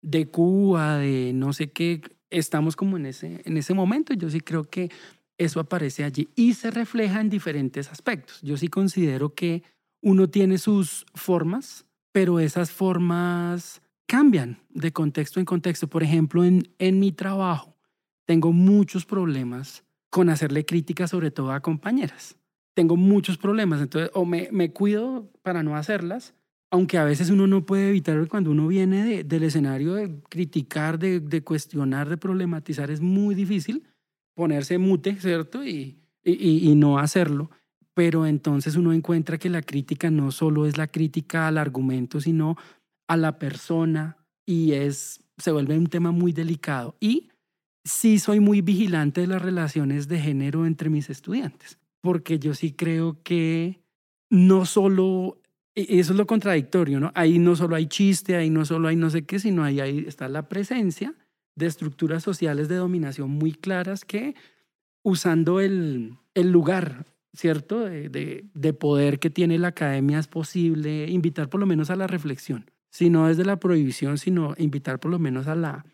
[SPEAKER 2] de Cuba, de no sé qué. Estamos como en ese, en ese momento. Yo sí creo que eso aparece allí y se refleja en diferentes aspectos. Yo sí considero que uno tiene sus formas, pero esas formas cambian de contexto en contexto. Por ejemplo, en, en mi trabajo, tengo muchos problemas con hacerle críticas, sobre todo a compañeras. Tengo muchos problemas, entonces o me, me cuido para no hacerlas, aunque a veces uno no puede evitar cuando uno viene de, del escenario de criticar, de, de, cuestionar, de problematizar, es muy difícil ponerse mute, ¿cierto? Y, y, y, no hacerlo. Pero entonces uno encuentra que la crítica no solo es la crítica al argumento, sino a la persona y es, se vuelve un tema muy delicado. Y sí soy muy vigilante de las relaciones de género entre mis estudiantes, porque yo sí creo que no solo, e, eso es lo contradictorio, ¿no? Ahí no solo hay chiste, ahí no solo hay no sé qué, sino ahí, ahí está la presencia de estructuras sociales de dominación muy claras que usando el, el lugar, ¿cierto? De, de, de poder que tiene la academia es posible invitar por lo menos a la reflexión, si no desde la prohibición, sino invitar por lo menos a la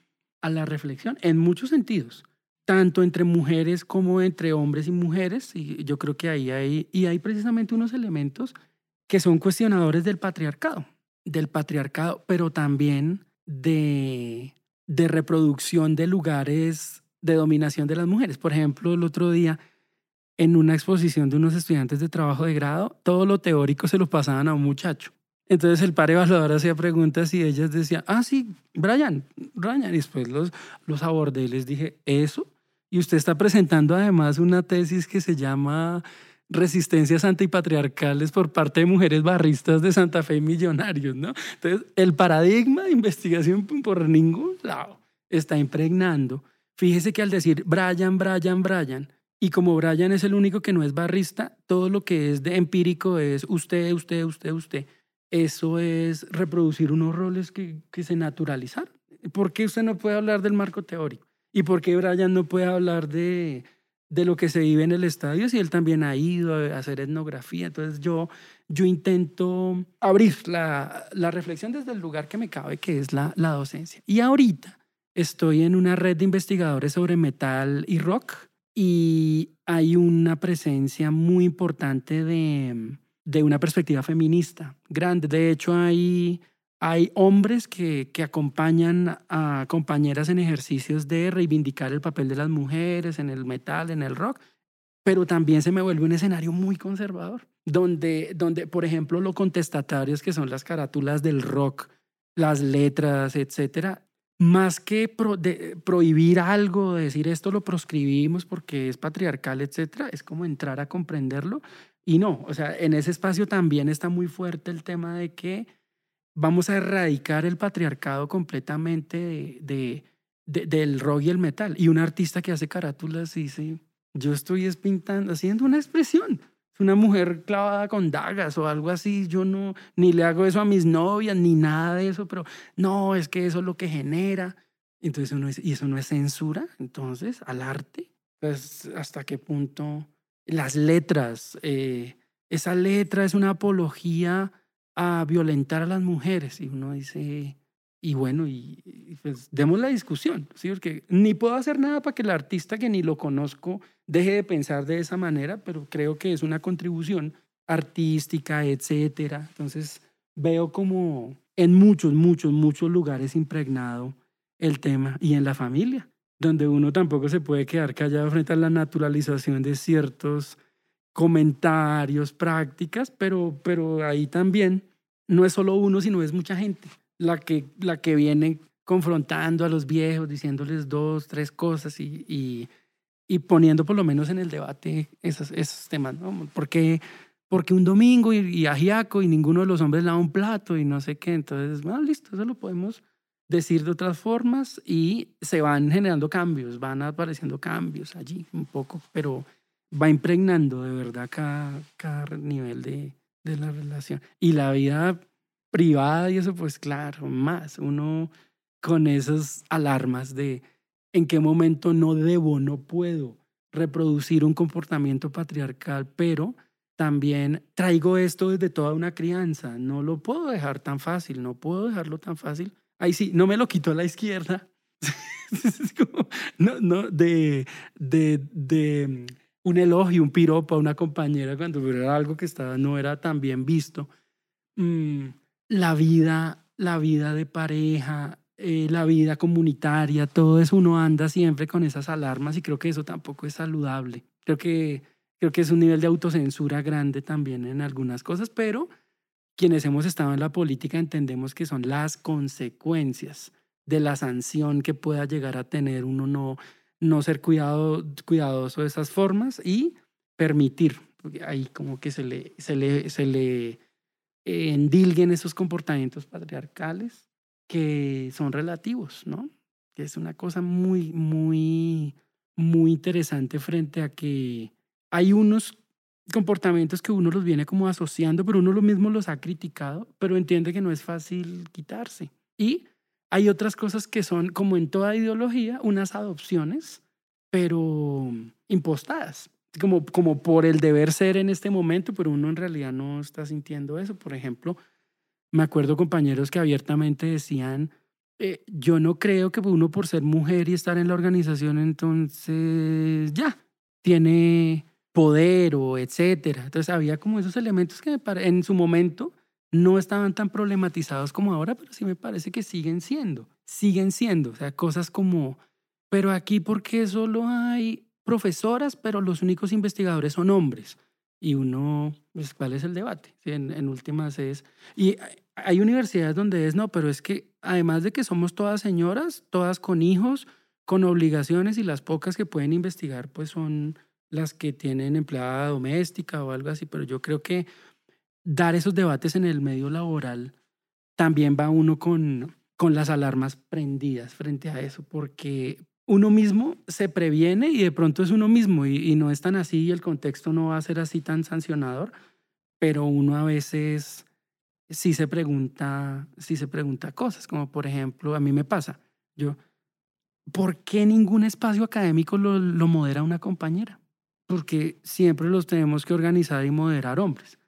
[SPEAKER 2] a la reflexión en muchos sentidos, tanto entre mujeres como entre hombres y mujeres. Y yo creo que ahí hay, y hay precisamente unos elementos que son cuestionadores del patriarcado, del patriarcado, pero también de, de reproducción de lugares de dominación de las mujeres. Por ejemplo, el otro día, en una exposición de unos estudiantes de trabajo de grado, todo lo teórico se lo pasaban a un muchacho. Entonces el par evaluador hacía preguntas y ellas decían, ah, sí, Brian, Brian. Y después los, los abordé y les dije, ¿eso? Y usted está presentando además una tesis que se llama Resistencias antipatriarcales por parte de mujeres barristas de Santa Fe y Millonarios, ¿no? Entonces, el paradigma de investigación por ningún lado está impregnando. Fíjese que al decir Brian, Brian, Brian, y como Brian es el único que no es barrista, todo lo que es de empírico es usted, usted, usted, usted eso es reproducir unos roles que, que se naturalizaron. ¿Por qué usted no puede hablar del marco teórico? ¿Y por qué Brian no puede hablar de, de lo que se vive en el estadio si él también ha ido a hacer etnografía? Entonces yo, yo intento abrir la, la reflexión desde el lugar que me cabe, que es la, la docencia. Y ahorita estoy en una red de investigadores sobre metal y rock y hay una presencia muy importante de de una perspectiva feminista grande. De hecho, hay, hay hombres que, que acompañan a compañeras en ejercicios de reivindicar el papel de las mujeres en el metal, en el rock, pero también se me vuelve un escenario muy conservador, donde, donde por ejemplo, lo contestatarios que son las carátulas del rock, las letras, etcétera, más que prohibir algo, decir esto lo proscribimos porque es patriarcal, etcétera, es como entrar a comprenderlo. Y no, o sea, en ese espacio también está muy fuerte el tema de que vamos a erradicar el patriarcado completamente de, del rock y el metal. Y un artista que hace carátulas dice, yo estoy pintando, haciendo una expresión. Es una mujer clavada con dagas o algo así. Yo no, ni le hago eso a mis novias, ni nada de eso, pero no, es que eso es lo que genera. Entonces uno ¿y eso no es censura? Entonces, al arte, pues, ¿hasta qué punto? las letras. Eh, esa letra es una apología a violentar a las mujeres. Y uno dice, y bueno, y, pues demos la discusión, ¿sí? porque ni puedo hacer nada para que el artista que ni lo conozco deje de pensar de esa manera, pero creo que es una contribución artística, etcétera. Entonces veo como en muchos, muchos, muchos lugares impregnado el tema y en la familia, donde uno tampoco se puede quedar callado frente a la naturalización de ciertos comentarios, prácticas, pero, pero ahí también no es solo uno, sino es mucha gente la que, la que viene confrontando a los viejos, diciéndoles dos, tres cosas y, y, poniendo por lo menos en el debate esos, esos temas, ¿no? Porque, porque un domingo y, y ajiaco y ninguno de los hombres lava un plato y no sé qué, entonces, bueno, listo, eso lo podemos decir de otras formas y se van generando cambios, van apareciendo cambios allí un poco, pero va impregnando de verdad cada, cada nivel de, de la relación. Y la vida privada y eso, pues claro, más uno con esas alarmas de en qué momento no debo, no puedo reproducir un comportamiento patriarcal, pero también traigo esto desde toda una crianza, no lo puedo dejar tan fácil, no puedo dejarlo tan fácil. Ahí sí, no me lo quito a la izquierda. [LAUGHS] no, no, de, de, de un elogio, un piropo a una compañera cuando era algo que estaba, no era tan bien visto. Mm, la vida, la vida de pareja, eh, la vida comunitaria, todo eso uno anda siempre con esas alarmas y creo que eso tampoco es saludable. Creo que, creo que es un nivel de autocensura grande también en algunas cosas, pero quienes hemos estado en la política entendemos que son las consecuencias de la sanción que pueda llegar a tener uno no, no ser cuidado, cuidadoso de esas formas y permitir, porque ahí como que se le, se le, se le endilguen esos comportamientos patriarcales que son relativos, ¿no? Que es una cosa muy, muy, muy interesante frente a que hay unos comportamientos que uno los viene como asociando, pero uno lo mismo los ha criticado, pero entiende que no es fácil quitarse. Y hay otras cosas que son, como en toda ideología, unas adopciones, pero impostadas como, como por el deber ser en este momento, pero uno en realidad no está sintiendo eso. Por ejemplo, me acuerdo compañeros que abiertamente decían, eh, yo no creo que uno por ser mujer y estar en la organización, entonces ya, tiene poder o etcétera. Entonces había como esos elementos que en su momento no estaban tan problematizados como ahora, pero sí me parece que siguen siendo, siguen siendo, o sea, cosas como, pero aquí ¿por qué solo hay profesoras, pero los únicos investigadores son hombres. Y uno, pues, ¿cuál es el debate? En, en últimas es... Y hay universidades donde es, no, pero es que además de que somos todas señoras, todas con hijos, con obligaciones y las pocas que pueden investigar, pues son las que tienen empleada doméstica o algo así, pero yo creo que dar esos debates en el medio laboral también va uno con, con las alarmas prendidas frente a eso, porque uno mismo se previene y de pronto es uno mismo y, no es tan así y el contexto no va a ser así tan sancionador, pero uno a veces sí se pregunta, sí se pregunta cosas, como por ejemplo, a mí me pasa, yo, ¿por qué ningún espacio académico lo, lo modera una compañera? Porque siempre los tenemos que organizar y moderar hombres.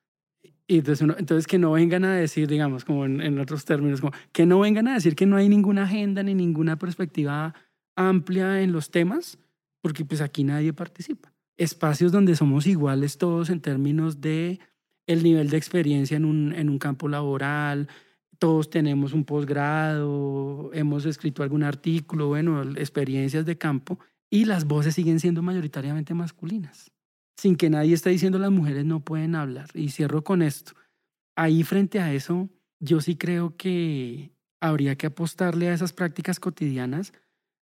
[SPEAKER 2] Y entonces, entonces que no vengan a decir, digamos, como en, en otros términos, como que no vengan a decir que no hay ninguna agenda ni ninguna perspectiva amplia en los temas, porque pues aquí nadie participa. Espacios donde somos iguales todos en términos de el nivel de experiencia en un, en un campo laboral, todos tenemos un posgrado, hemos escrito algún artículo, bueno, experiencias de campo, y las voces siguen siendo mayoritariamente masculinas, sin que nadie esté diciendo las mujeres no pueden hablar. Y cierro con esto. Ahí frente a eso, yo sí creo que habría que apostarle a esas prácticas cotidianas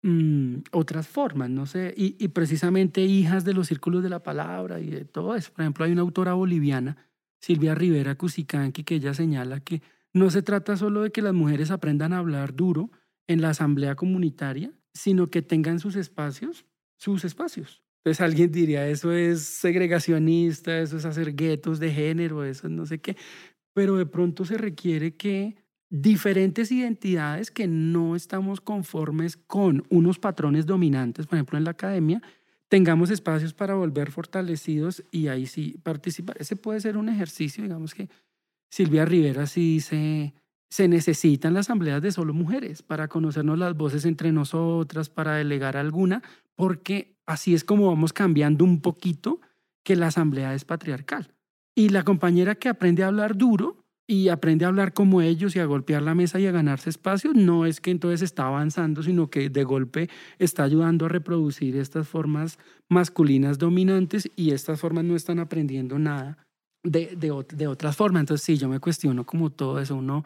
[SPEAKER 2] Mm, otras formas, no sé, y, precisamente hijas de los círculos de la palabra y de todo eso. Por ejemplo, hay una autora boliviana, Silvia Rivera Cusicanqui, que ella señala que no se trata solo de que las mujeres aprendan a hablar duro en la asamblea comunitaria, sino que tengan sus espacios, sus espacios. Entonces alguien diría, eso es segregacionista, eso es hacer guetos de género, eso es no sé qué, pero de pronto se requiere que diferentes identidades que no estamos conformes con unos patrones dominantes, por ejemplo en la academia, tengamos espacios para volver fortalecidos y ahí sí participar. Ese puede ser un ejercicio, digamos que Silvia Rivera sí dice, se necesitan las asambleas de solo mujeres para conocernos las voces entre nosotras, para delegar alguna, porque así es como vamos cambiando un poquito que la asamblea es patriarcal. Y la compañera que aprende a hablar duro y aprende a hablar como ellos y a golpear la mesa y a ganarse espacio, no es que entonces está avanzando, sino que de golpe está ayudando a reproducir estas formas masculinas dominantes y estas formas no están aprendiendo nada de, de, otras formas. Entonces, sí, yo me cuestiono como todo eso. Uno,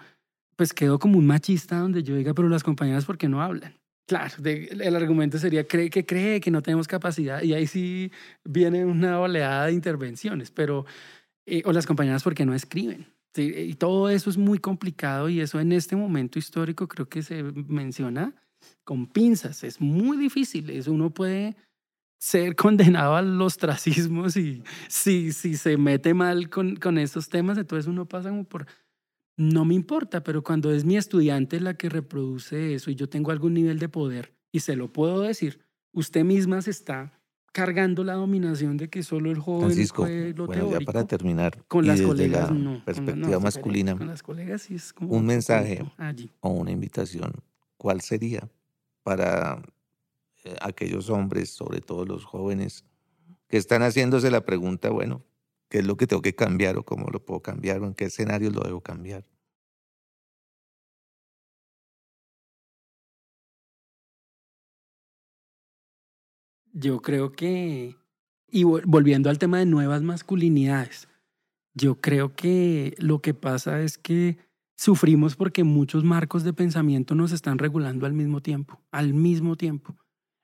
[SPEAKER 2] pues quedo como un machista donde yo diga, pero las compañeras, ¿por qué no hablan? Claro, el argumento sería cree, que cree que no tenemos capacidad y ahí sí viene una oleada de intervenciones, pero, eh, o las compañeras, ¿por qué no escriben? y todo eso es muy complicado y eso en este momento histórico creo que se menciona con pinzas. Es muy difícil. Eso uno puede ser [LAUGHS] condenado al ostracismo si, si, si se mete mal con, con estos temas. Entonces uno pasa como por, no me importa, pero cuando es mi estudiante la que reproduce eso y yo tengo algún nivel de poder y se lo puedo decir, usted misma se está cargando la dominación de que solo el joven
[SPEAKER 1] Francisco,
[SPEAKER 2] fue lo
[SPEAKER 1] bueno, ya para terminar,
[SPEAKER 2] con
[SPEAKER 1] y
[SPEAKER 2] las
[SPEAKER 1] desde
[SPEAKER 2] colegas
[SPEAKER 1] la
[SPEAKER 2] no.
[SPEAKER 1] perspectiva
[SPEAKER 2] no,
[SPEAKER 1] masculina,
[SPEAKER 2] Con las colegas sí es como
[SPEAKER 1] un mensaje
[SPEAKER 2] allí.
[SPEAKER 1] o una invitación, ¿cuál sería para eh, aquellos hombres, sobre todo los jóvenes, que están haciéndose la pregunta, bueno, ¿qué es lo que tengo que cambiar o cómo lo puedo cambiar o en qué escenario lo debo cambiar?
[SPEAKER 2] Yo creo que, y vol- volviendo al tema de nuevas masculinidades, yo creo que lo que pasa es que sufrimos porque muchos marcos de pensamiento nos están regulando al mismo tiempo, al mismo tiempo.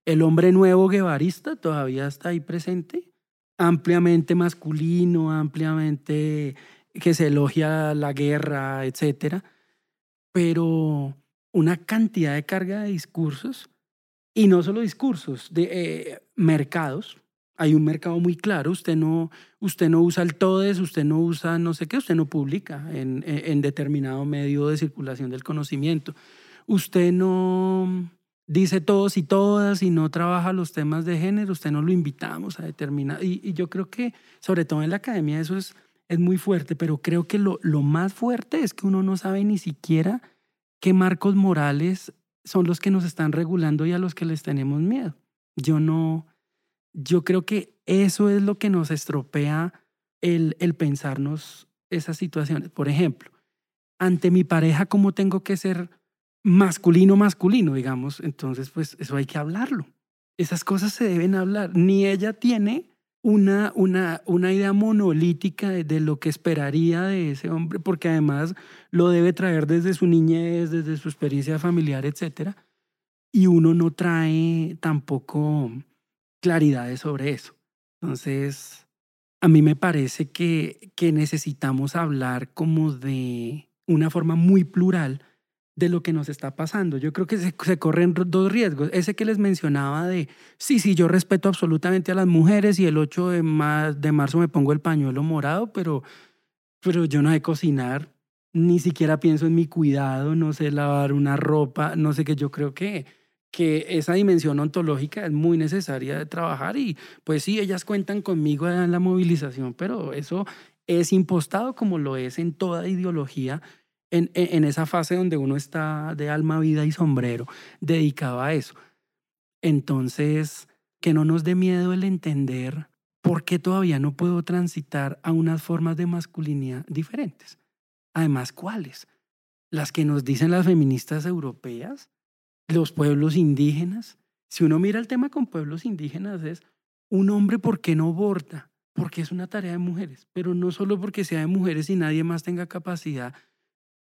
[SPEAKER 2] El hombre nuevo guevarista todavía está ahí presente, ampliamente masculino, ampliamente que se elogia la guerra, etcétera, pero una cantidad de carga de discursos y no solo discursos, de eh, mercados. Hay un mercado muy claro, usted no, usted no usa el TODES, usted no usa no sé qué, usted no publica en, en- en determinado medio de circulación del conocimiento. Usted no dice todos y todas y no trabaja los temas de género, usted no lo invitamos a determinar. Y, y yo creo que, sobre todo en la academia, eso es, es muy fuerte, pero creo que lo, lo más fuerte es que uno no sabe ni siquiera qué marcos morales son los que nos están regulando y a los que les tenemos miedo. Yo no, yo creo que eso es lo que nos estropea el, el pensarnos esas situaciones. Por ejemplo, ante mi pareja, ¿cómo tengo que ser masculino, masculino, digamos? Entonces, pues eso hay que hablarlo. Esas cosas se deben hablar. Ni ella tiene una, una, una idea monolítica de, lo que esperaría de ese hombre, porque además lo debe traer desde su niñez, desde su experiencia familiar, etcétera, y uno no trae tampoco claridades sobre eso. Entonces, a mí me parece que, que necesitamos hablar como de una forma muy plural de lo que nos está pasando. Yo creo que se, se corren dos riesgos. Ese que les mencionaba de, sí, sí, yo respeto absolutamente a las mujeres y el 8 de, ma- de marzo me pongo el pañuelo morado, pero, pero yo no sé cocinar, ni siquiera pienso en mi cuidado, no sé lavar una ropa, no sé qué. Yo creo que, que esa dimensión ontológica es muy necesaria de trabajar y pues sí, ellas cuentan conmigo en la movilización, pero eso es impostado como lo es en toda ideología en, esa fase donde uno está de alma, vida y sombrero dedicado a eso. Entonces, que no nos dé miedo el entender por qué todavía no puedo transitar a unas formas de masculinidad diferentes. Además, ¿cuáles? Las que nos dicen las feministas europeas, los pueblos indígenas. Si uno mira el tema con pueblos indígenas es un hombre, ¿por qué no borda? Porque es una tarea de mujeres, pero no solo porque sea de mujeres y nadie más tenga capacidad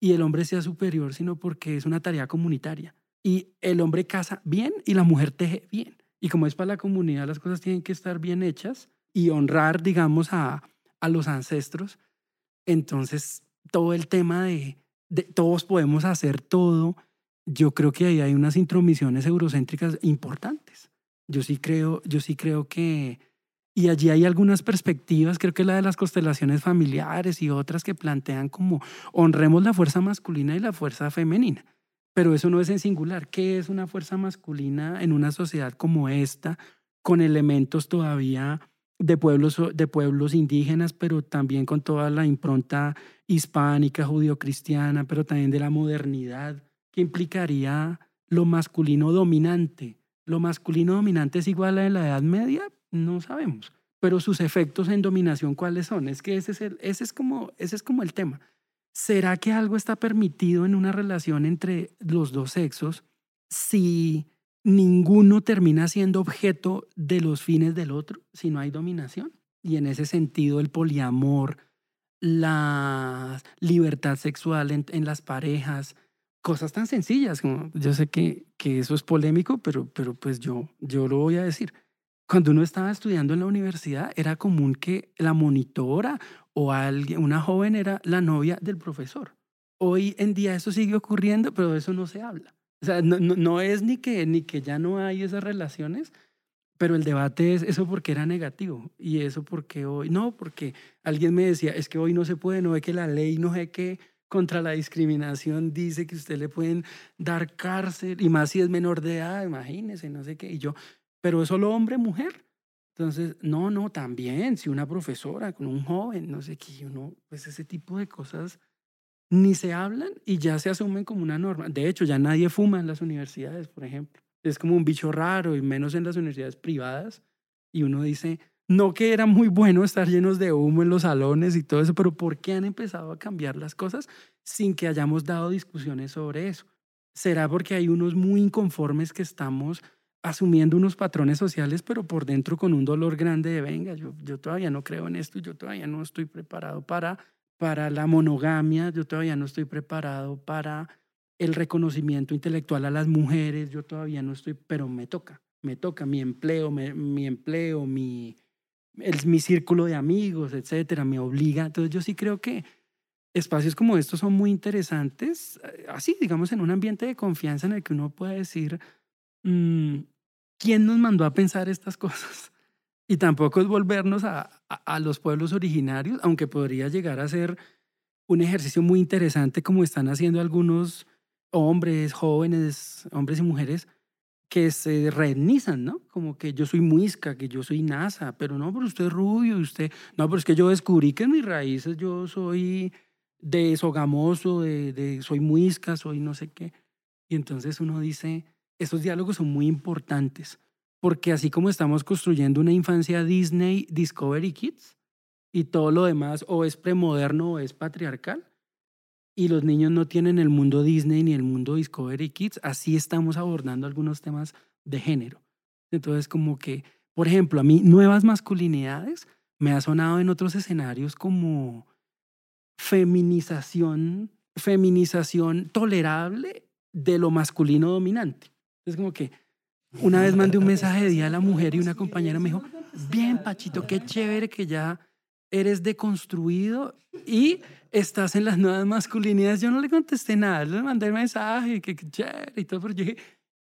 [SPEAKER 2] y el hombre sea superior, sino porque es una tarea comunitaria. Y el hombre casa bien y la mujer teje bien. Y como es para la comunidad, las cosas tienen que estar bien hechas y honrar, digamos, a, a los ancestros. Entonces, todo el tema de, de todos podemos hacer todo, yo creo que ahí hay unas intromisiones eurocéntricas importantes. Yo sí creo, yo sí creo que, y allí hay algunas perspectivas, creo que la de las constelaciones familiares y otras que plantean como honremos la fuerza masculina y la fuerza femenina. Pero eso no es en singular. ¿Qué es una fuerza masculina en una sociedad como esta, con elementos todavía de pueblos, de pueblos indígenas, pero también con toda la impronta hispánica, judio-cristiana, pero también de la modernidad, que implicaría lo masculino dominante? ¿Lo masculino dominante es igual a la Edad Media? No sabemos. Pero sus efectos en dominación, ¿cuáles son? Es que ese es, el, ese es, como, ese es como el tema. ¿será que algo está permitido en una relación entre los dos sexos si ninguno termina siendo objeto de los fines del otro, si no hay dominación? Y en ese sentido el poliamor, la libertad sexual en, las parejas, cosas tan sencillas como yo sé que, que eso es polémico, pero, pero pues yo, yo lo voy a decir. Cuando uno estaba estudiando en la universidad era común que la monitora o alguien, una joven era la novia del profesor. Hoy en día eso sigue ocurriendo, pero de eso no se habla. O sea, no, no, no es ni que, ni que ya no hay esas relaciones, pero el debate es eso porque era negativo y eso porque hoy, no, porque alguien me decía, es que hoy no se puede, no ve que la ley no sé qué contra la discriminación dice que usted le pueden dar cárcel y más si es menor de edad, imagínese, no sé qué. Y yo, pero es solo hombre, mujer. Entonces, no, no, también, si una profesora con un joven, no sé qué, uno, pues ese tipo de cosas ni se hablan y ya se asumen como una norma. De hecho, ya nadie fuma en las universidades, por ejemplo es como un bicho raro y menos en las universidades privadas. Y uno dice, no que era muy bueno estar llenos de humo en los salones y todo eso, pero ¿por qué han empezado a cambiar las cosas sin que hayamos dado discusiones sobre eso? ¿Será porque hay unos muy inconformes que estamos asumiendo unos patrones sociales, pero por dentro con un dolor grande de, venga, yo, yo todavía no creo en esto, yo todavía no estoy preparado para, para la monogamia, yo todavía no estoy preparado para el reconocimiento intelectual a las mujeres, yo todavía no estoy, pero me toca, me toca mi empleo, mi empleo, mi, el, mi círculo de amigos, etcétera, me obliga. Entonces yo sí creo que espacios como estos son muy interesantes, eh, así, digamos, en un ambiente de confianza en el que uno puede decir, ¿quién nos mandó a pensar estas cosas? [LAUGHS] Y tampoco es volvernos a, a los pueblos originarios, aunque podría llegar a ser un ejercicio muy interesante como están haciendo algunos hombres, jóvenes, hombres y mujeres que se reetnizan, ¿no? Como que yo soy muisca, que yo soy NASA, pero no, pero usted es rubio, usted, no, pero es que yo descubrí que en mis raíces yo soy de sogamoso, de, de soy muisca, soy no sé qué. Y entonces uno dice, esos diálogos son muy importantes, porque así como estamos construyendo una infancia Disney, Discovery Kids, y todo lo demás o es premoderno o es patriarcal, y los niños no tienen el mundo Disney ni el mundo Discovery Kids, así estamos abordando algunos temas de género. Entonces, como que, por ejemplo, a mí nuevas masculinidades me ha sonado en otros escenarios como feminización, feminización tolerable de lo masculino dominante. Es como que una vez mandé un mensaje de día a la mujer y una compañera me dijo, bien, Pachito, qué chévere que ya eres deconstruido y estás en las nuevas masculinidades. Yo no le contesté nada, le mandé el mensaje, que, chévere y todo, pero yo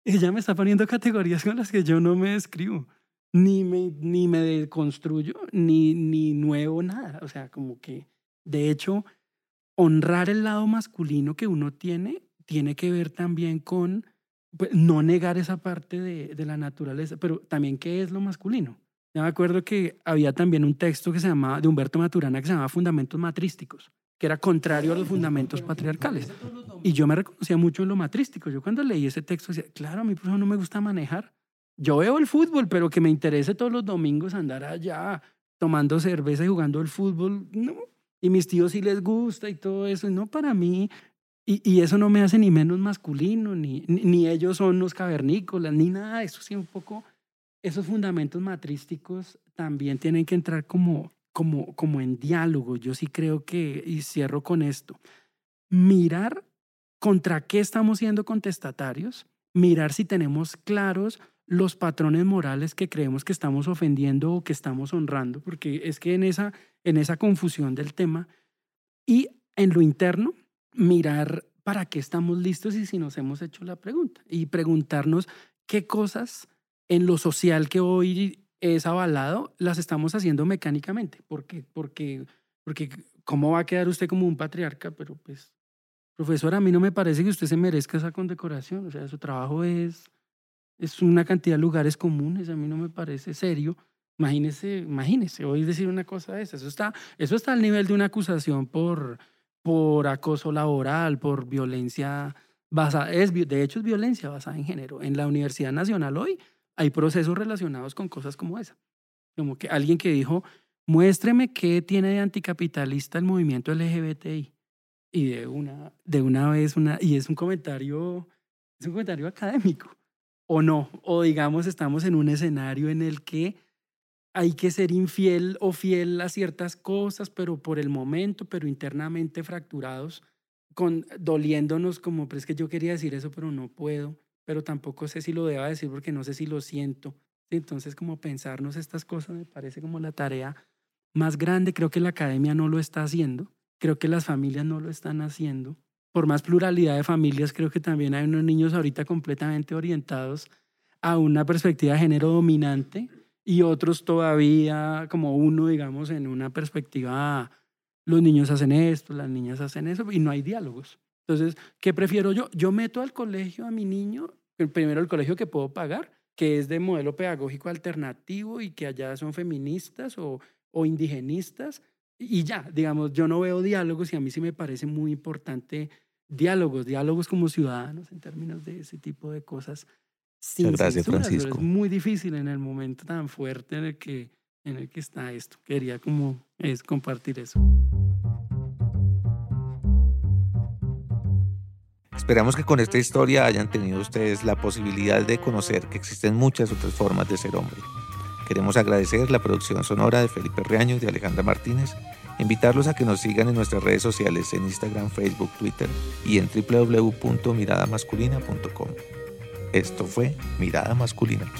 [SPEAKER 2] ella me está poniendo categorías con las que yo no me describo. Ni me, ni me deconstruyo, ni, ni nuevo, nada. O sea, como que, de hecho, honrar el lado masculino que uno tiene, tiene que ver también con pues, no negar esa parte de, de la naturaleza, pero también qué es lo masculino. Yo me acuerdo que había también un texto que se llamaba, de Humberto Maturana que se llamaba Fundamentos Matrísticos, que era contrario a los fundamentos patriarcales. Y yo me reconocía mucho en lo matrístico. Yo cuando leí ese texto decía, claro, a mí por eso no me gusta manejar. Yo veo el fútbol, pero que me interese todos los domingos andar allá tomando cerveza y jugando el fútbol, no. Y mis tíos sí les gusta y todo eso. No, para mí, y, y, eso no me hace ni menos masculino, ni, ni, ellos son los cavernícolas, ni nada. Eso sí, un poco esos fundamentos matrísticos también tienen que entrar como, como, como en diálogo. Yo sí creo que, y cierro con esto, mirar contra qué estamos siendo contestatarios, mirar si tenemos claros los patrones morales que creemos que estamos ofendiendo o que estamos honrando, porque es que en esa, en esa confusión del tema, y en lo interno, mirar para qué estamos listos y si nos hemos hecho la pregunta, y preguntarnos qué cosas en lo social que hoy es avalado, las estamos haciendo mecánicamente, porque, porque, porque ¿cómo va a quedar usted como un patriarca? Pero pues, profesor, a mí no me parece que usted se merezca esa condecoración, o sea, su trabajo es, es una cantidad de lugares comunes, a mí no me parece serio. Imagínese, imagínese, hoy decir una cosa de esa, eso está, eso está al nivel de una acusación por, por acoso laboral, por violencia basada, es, de hecho es violencia basada en género. En la Universidad Nacional hoy hay procesos relacionados con cosas como esa. Como que alguien que dijo, muéstreme qué tiene de anticapitalista el movimiento LGBTI. y de una, de una vez, una, y es un comentario, es un comentario académico, o no, o digamos estamos en un escenario en el que hay que ser infiel o fiel a ciertas cosas, pero por el momento, pero internamente fracturados, con, doliéndonos como, pero es que yo quería decir eso, pero no puedo, pero tampoco sé si lo deba decir porque no sé si lo siento. Entonces, como pensarnos estas cosas me parece como la tarea más grande. Creo que la academia no lo está haciendo, creo que las familias no lo están haciendo. Por más pluralidad de familias, creo que también hay unos niños ahorita completamente orientados a una perspectiva de género dominante y otros todavía como uno, digamos, en una perspectiva, los niños hacen esto, las niñas hacen eso, y no hay diálogos. Entonces, ¿qué prefiero yo? Yo meto al colegio a mi niño, primero el colegio que puedo pagar, que es de modelo pedagógico alternativo y que allá son feministas o, o indigenistas, y ya, digamos, yo no veo diálogos y a mí sí me parece muy importante diálogos, diálogos como ciudadanos en términos de ese tipo de cosas
[SPEAKER 1] sin gracias, Francisco.
[SPEAKER 2] es muy difícil en el momento tan fuerte en el que, en el que está esto. Quería como es compartir eso.
[SPEAKER 1] Esperamos que con esta historia hayan tenido ustedes la posibilidad de conocer que existen muchas otras formas de ser hombre. Queremos agradecer la producción sonora de Felipe Reaño y de Alejandra Martínez, invitarlos a que nos sigan en nuestras redes sociales en Instagram, Facebook, Twitter y en www.miradamasculina.com. Esto fue Mirada Masculina.